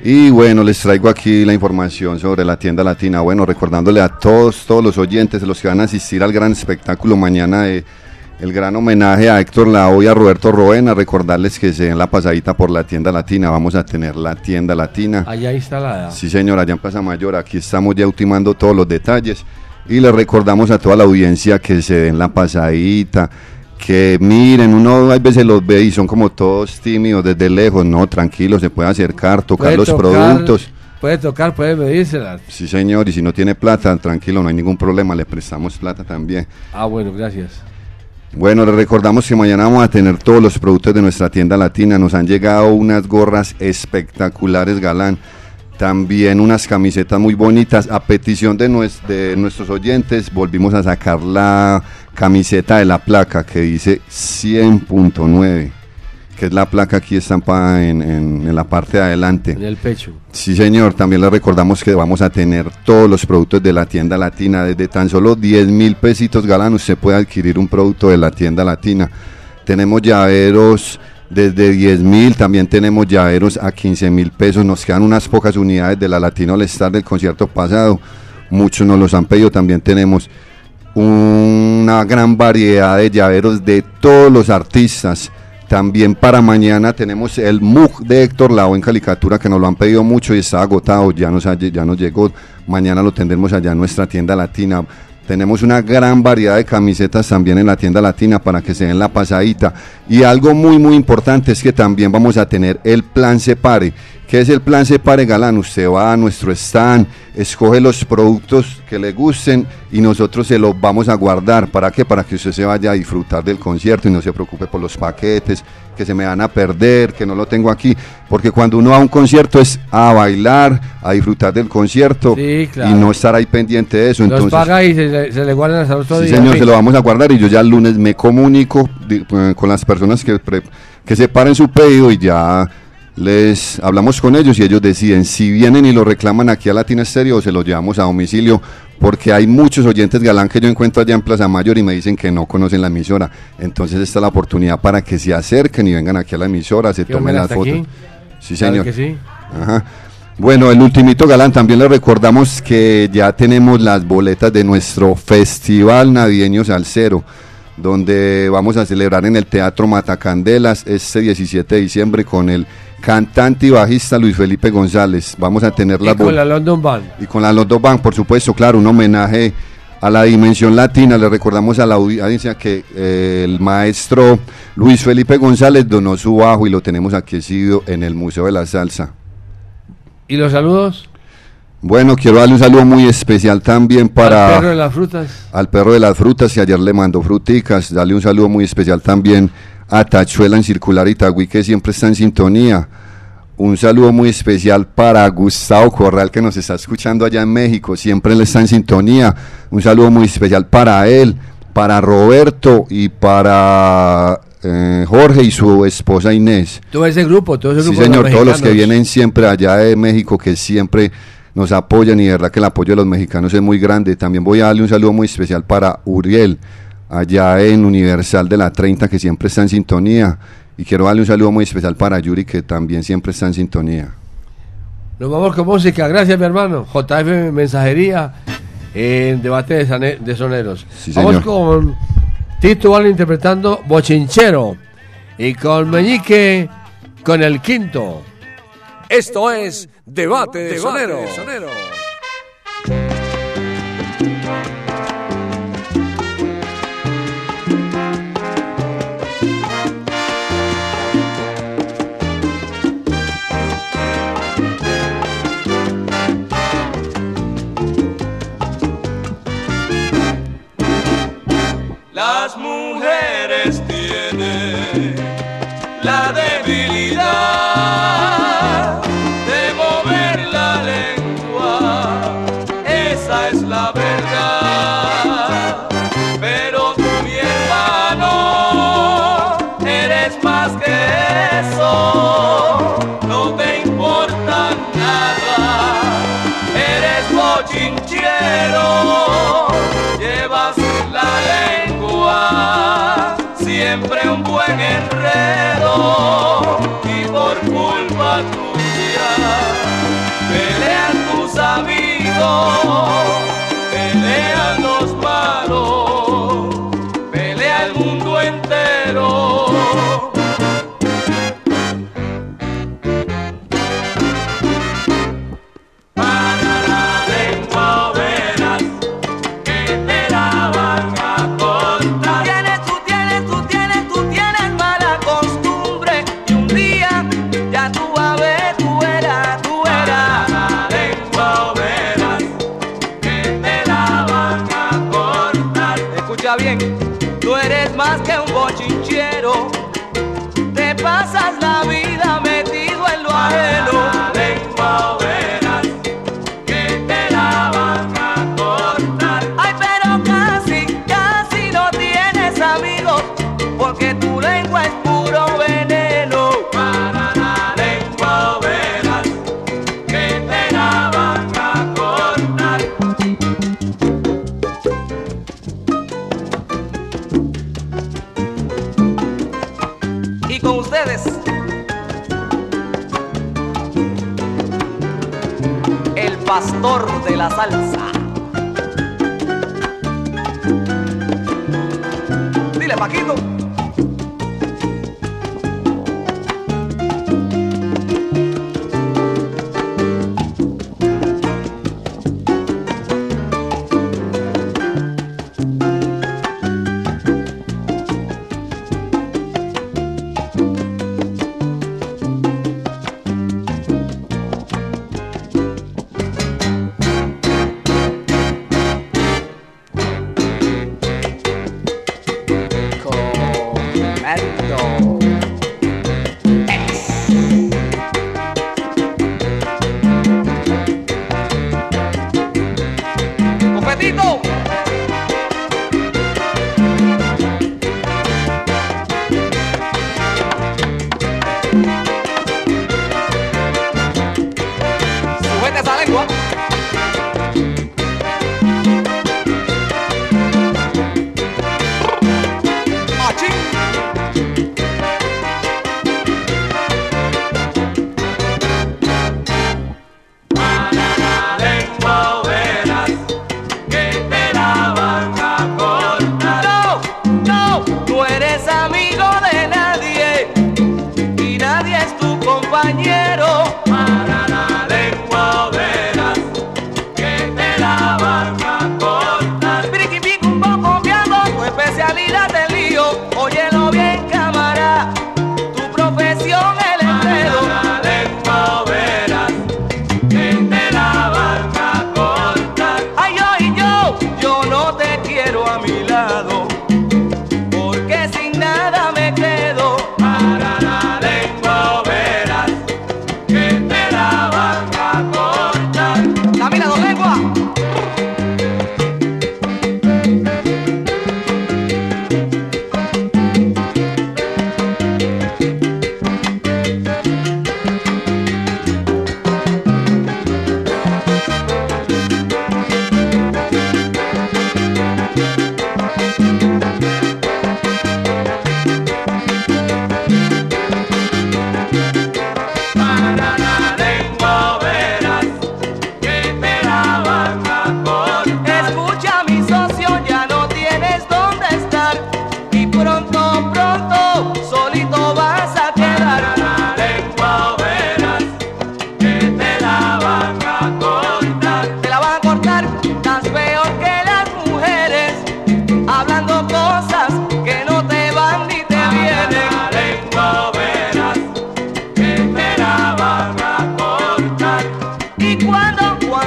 Y bueno, les traigo aquí la información sobre la tienda latina. Bueno, recordándole a todos, todos los oyentes, los que van a asistir al gran espectáculo mañana de el gran homenaje a Héctor Lao y a Roberto Roena, recordarles que se den la pasadita por la tienda latina. Vamos a tener la tienda latina. Allá instalada. Sí, señor, allá en Plaza Mayor. Aquí estamos ya ultimando todos los detalles. Y le recordamos a toda la audiencia que se den la pasadita, que miren, uno a veces los ve y son como todos tímidos desde lejos, no, tranquilo, se puede acercar, tocar Puede los tocar, productos. Puede tocar, puede medírselas. Sí, señor, y si no tiene plata, tranquilo, no hay ningún problema, le prestamos plata también. Ah, bueno, gracias. Bueno, les recordamos que mañana vamos a tener todos los productos de nuestra tienda latina. Nos han llegado unas gorras espectaculares, galán. También unas camisetas muy bonitas. A petición de, nues- de nuestros oyentes, volvimos a sacar la camiseta de la placa que dice 100.9, que es la placa aquí estampada en, en- en la parte de adelante. En el pecho. Sí, señor. También les recordamos que vamos a tener todos los productos de la tienda latina. Desde tan solo 10 mil pesitos galán, usted puede adquirir un producto de la tienda latina. Tenemos llaveros desde 10 mil, también tenemos llaveros a 15 mil pesos. Nos quedan unas pocas unidades de la Latino All Star del concierto pasado. Muchos nos los han pedido. También tenemos una gran variedad de llaveros de todos los artistas. También para mañana tenemos el MUG de Héctor Lao en caricatura que nos lo han pedido mucho y está agotado, ya nos, ya nos llegó. Mañana lo tendremos allá en nuestra tienda latina. Tenemos una gran variedad de camisetas también en la tienda latina para que se den la pasadita. Y algo muy muy importante es que también vamos a tener el plan Separe. ¿Qué es el plan Separe Galán? Usted va a nuestro stand, escoge los productos que le gusten y nosotros se los vamos a guardar. ¿Para qué? Para que usted se vaya a disfrutar del concierto y no se preocupe por los paquetes, que se me van a perder, que no lo tengo aquí. Porque cuando uno va a un concierto es a bailar, a disfrutar del concierto Sí, claro. y no estar ahí pendiente de eso. Los Entonces, paga y se, le- se le guardan hasta otro Sí, día. señor, se lo vamos a guardar y yo ya el lunes me comunico eh, con las personas que, que separen su pedido y ya les hablamos con ellos y ellos deciden si vienen y lo reclaman aquí a Latina Estéreo o se lo llevamos a domicilio porque hay muchos oyentes galán que yo encuentro allá en Plaza Mayor y me dicen que no conocen la emisora. Entonces esta es la oportunidad para que se acerquen y vengan aquí a la emisora, se ¿Que tomen las fotos. aquí? Sí, señor. que sí. Ajá. Bueno, el ultimito galán, también le recordamos que ya tenemos las boletas de nuestro Festival Navideño Salcero, donde vamos a celebrar en el Teatro Matacandelas este 17 de diciembre con el cantante y bajista Luis Felipe González. Vamos a tener Y las con la London Band. y con la London Bank, por supuesto, claro, un homenaje a la dimensión latina. Le recordamos a la audi- audiencia que eh, el maestro Luis Felipe González donó su bajo y lo tenemos aquí exhibido en el Museo de la Salsa. ¿Y los saludos? Bueno, quiero darle un saludo muy especial también para Al perro de las frutas. al perro de las frutas que ayer le mandó fruticas. Darle un saludo muy especial también a Tachuela en Circular Itagüí que siempre está en sintonía. Un saludo muy especial para Gustavo Corral que nos está escuchando allá en México. Siempre él está en sintonía. Un saludo muy especial para él, para Roberto y para eh, Jorge y su esposa Inés. Todo ese grupo, todo ese Sí, grupo. de señor, todos los que vienen siempre allá de México, que siempre nos apoyan y de verdad que el apoyo de los mexicanos es muy grande. También voy a darle un saludo muy especial para Uriel, allá en Universal de la 30, que siempre está en sintonía. Y quiero darle un saludo muy especial para Yuri, que también siempre está en sintonía. Nos vamos con música. Gracias, mi hermano. JF Mensajería en debate de, sane- de soneros. Sí, vamos señor. con Tito Allen interpretando Bochinchero y con Meñique con el quinto. Esto es Debate de Sonero. Las mujeres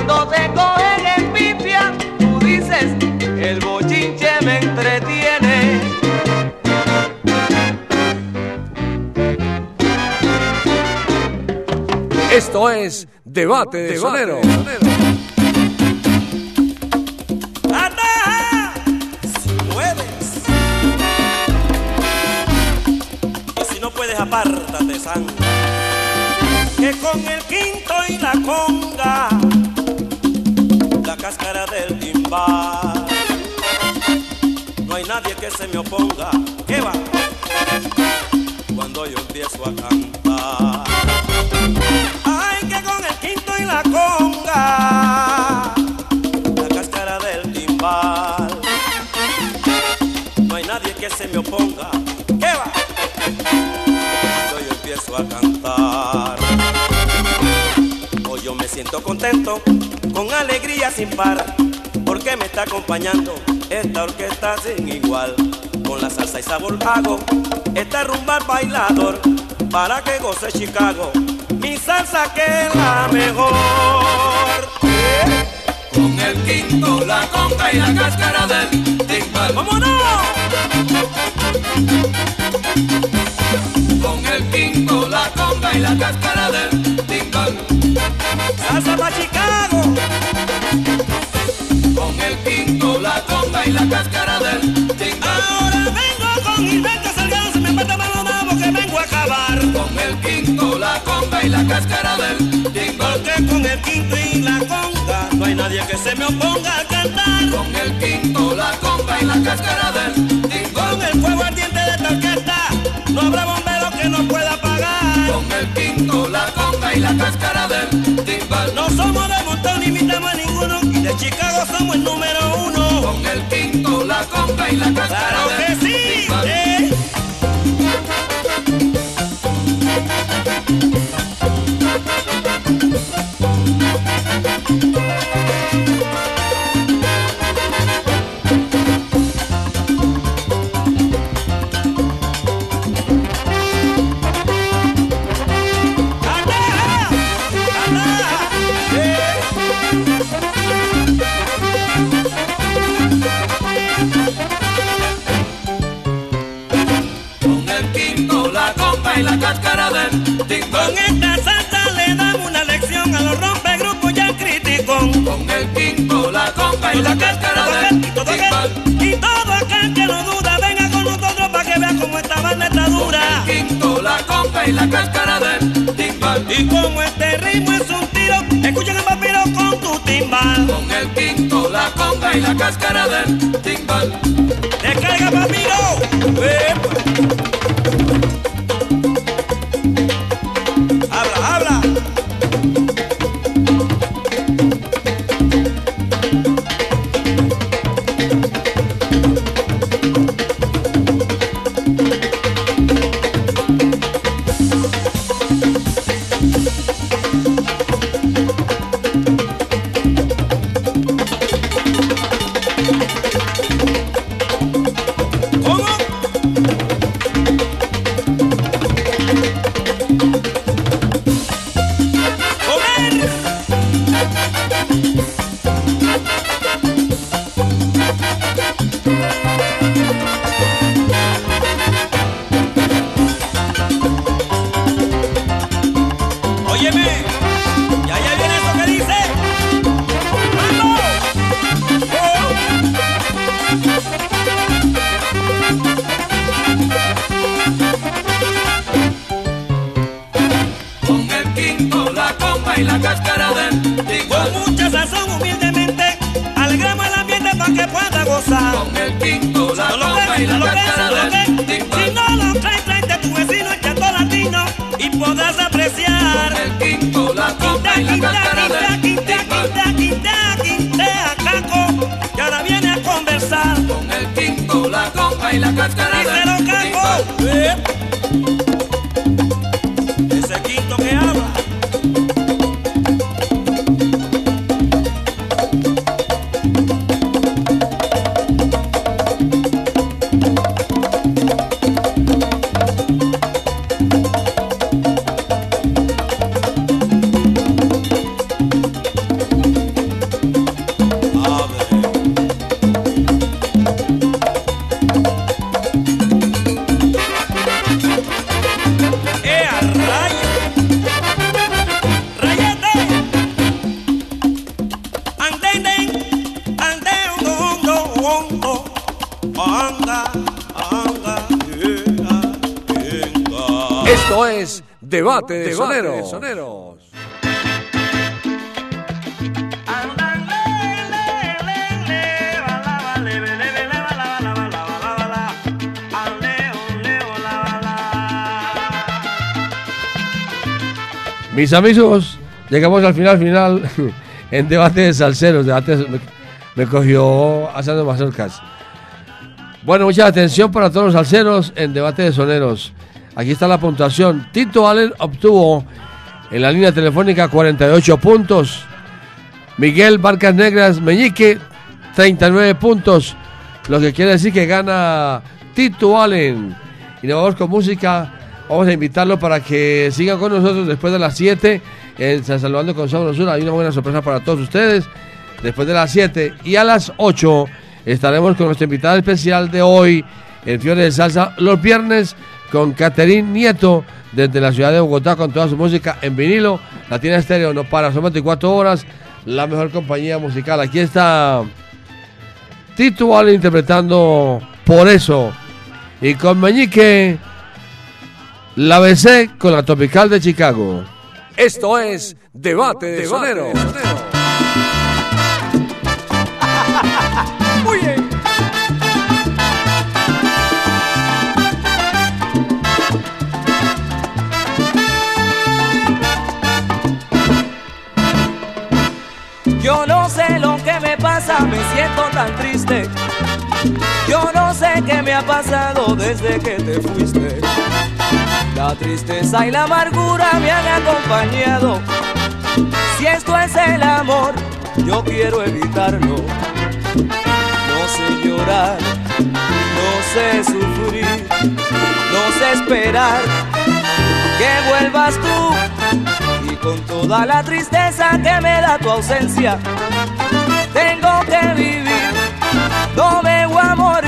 Cuando te cogen en pipia, tú dices, el bochinche me entretiene. Esto es Debate de Sonero. apártate, sangre, que con el quinto y la conga no hay nadie que se me oponga. ¿Qué va? Cuando yo empiezo a cantar. Ay, que con el quinto y la conga. La cáscara del timbal. No hay nadie que se me oponga. ¿Qué va? Cuando yo empiezo a cantar. Hoy yo me siento contento, con alegría sin par porque me está acompañando esta orquesta sin igual. Con la salsa y sabor hago este rumba al bailador, para que goce Chicago, mi salsa que es la mejor. Con el quinto, la conga y la cáscara del timbal. ¡Vámonos! Con el quinto, la conga y la cáscara del timbal. Salsa pa' Chicago. La conga y la cáscara del. Ahora vengo con Gilberto Salgado, se me mata balonado que vengo a acabar. Con el quinto, la conga y la cáscara del timbal. Porque con el quinto y la conga no hay nadie que se me oponga a cantar. Con el quinto, la conga y la cáscara del timbal. Con el fuego ardiente de esta orquesta no habrá bombero que no pueda apagar. Con el quinto, la conga y la cáscara del timbal. No somos de de Chicago somos el número uno. Con el quinto, la conga y la cáscara Claro que sí. eh. Y la cáscara del timbal. Y todo aquel que no duda, venga con nosotros para que vea cómo esta banda está dura. Quinto, la conga y la cáscara del timbal. Y como este ritmo es un tiro, escuchen el vampiro con tu timbal. Con el quinto, la conga y la cáscara del timbal. Descarga vampiro. Amigos, llegamos al final, final, en debate de salseros. Debate de- me, me cogió haciendo caso. Bueno, mucha atención para todos los salseros en debate de soneros. Aquí está la puntuación. Tito Allen obtuvo en la línea telefónica 48 puntos. Miguel Barcas Negras Meñique 39 puntos. Lo que quiere decir que gana Tito Allen. Y nos vamos con música. Vamos a invitarlo para que sigan con nosotros después de las 7 en San Salvador con Sabrosura. Hay una buena sorpresa para todos ustedes. Después de las 7 y a las 8 estaremos con nuestra invitada especial de hoy, el Fiore de Salsa, los viernes con Caterín Nieto desde la ciudad de Bogotá con toda su música en vinilo. Latina Estéreo no para, son 24 horas, la mejor compañía musical. Aquí está Tito Allen interpretando Por eso. Y con Meñique, la besé con la Tropical de Chicago. Esto es Debate de Sonero. Muy bien. Yo no sé lo que me pasa, me siento tan triste. Yo no sé qué me ha pasado desde que te fuiste. La tristeza y la amargura me han acompañado. Si esto es el amor, yo quiero evitarlo. No sé llorar, no sé sufrir, no sé esperar que vuelvas tú. Y con toda la tristeza que me da tu ausencia, tengo que vivir, no me voy a morir.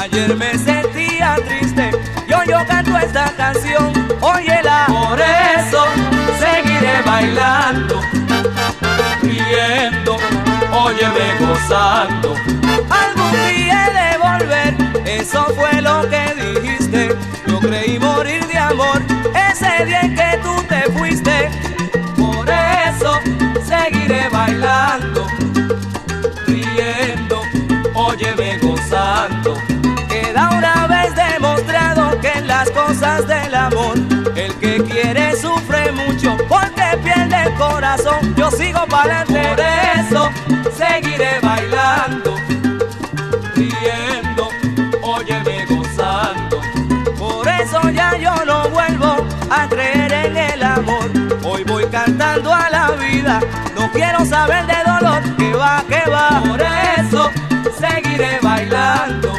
Ayer me sentía triste y hoy yo canto esta canción. Óyela, por eso seguiré bailando, riendo, óyeme gozando. Algún día he de volver, eso fue lo que dijiste. Yo creí morir de amor ese día en que tú te fuiste. Por eso seguiré bailando, corazón. Yo sigo para adelante, eso seguiré bailando, riendo, óyeme gozando. Por eso ya yo no vuelvo a creer en el amor. Hoy voy cantando a la vida, no quiero saber de dolor, que va, que va. Por eso seguiré bailando,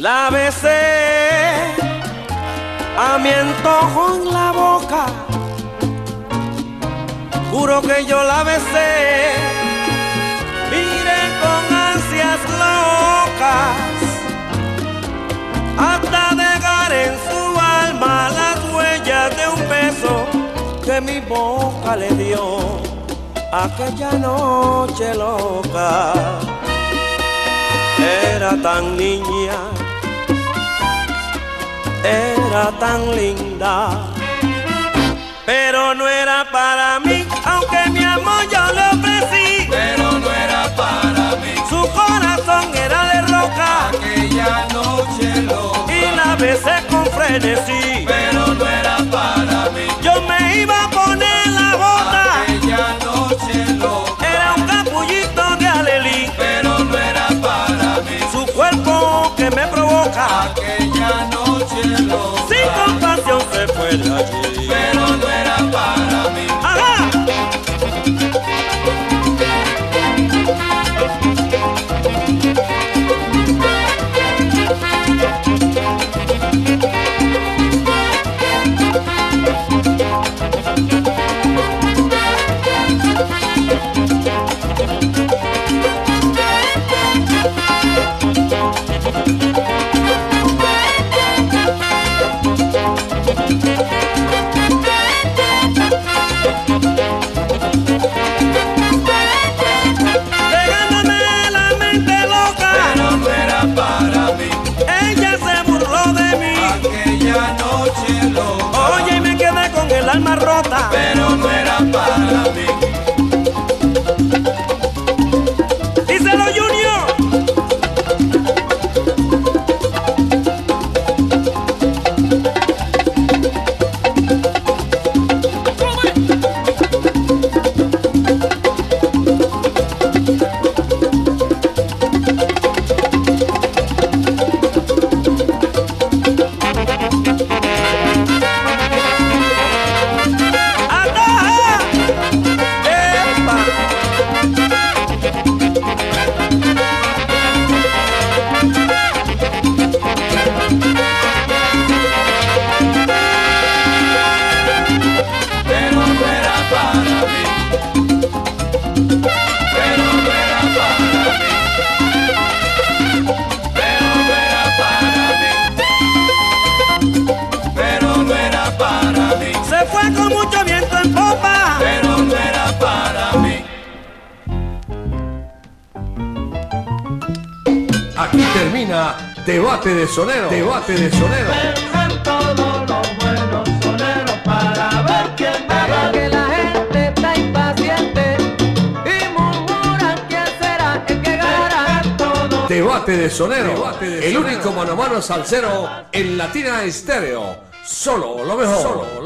La besé a mi antojo en la boca. Juro que yo la besé. Mire con ansias locas. Hasta dejar en su alma las huellas de un beso que mi boca le dio aquella noche loca. Era tan niña era tan linda, pero no era para mí, aunque mi amor yo le ofrecí. Pero no era para mí. Su corazón era de roca. Aquella noche loca. Y la besé con frenesí. Pero no era para mí. Yo me iba a poner la bota. Aquella noche loca. Era un capullito de alelí. Pero no era para mí. Su cuerpo que me provoca. Sin compasión se puede allí. De Sonero. Debate de Sonero. Vengan todos los buenos soneros para ver quién gana. que la gente está impaciente y murmuran quién será el que ganará. Debate de Sonero. el único mano a mano salsero en Latina Estéreo. Solo lo mejor. Solo lo mejor.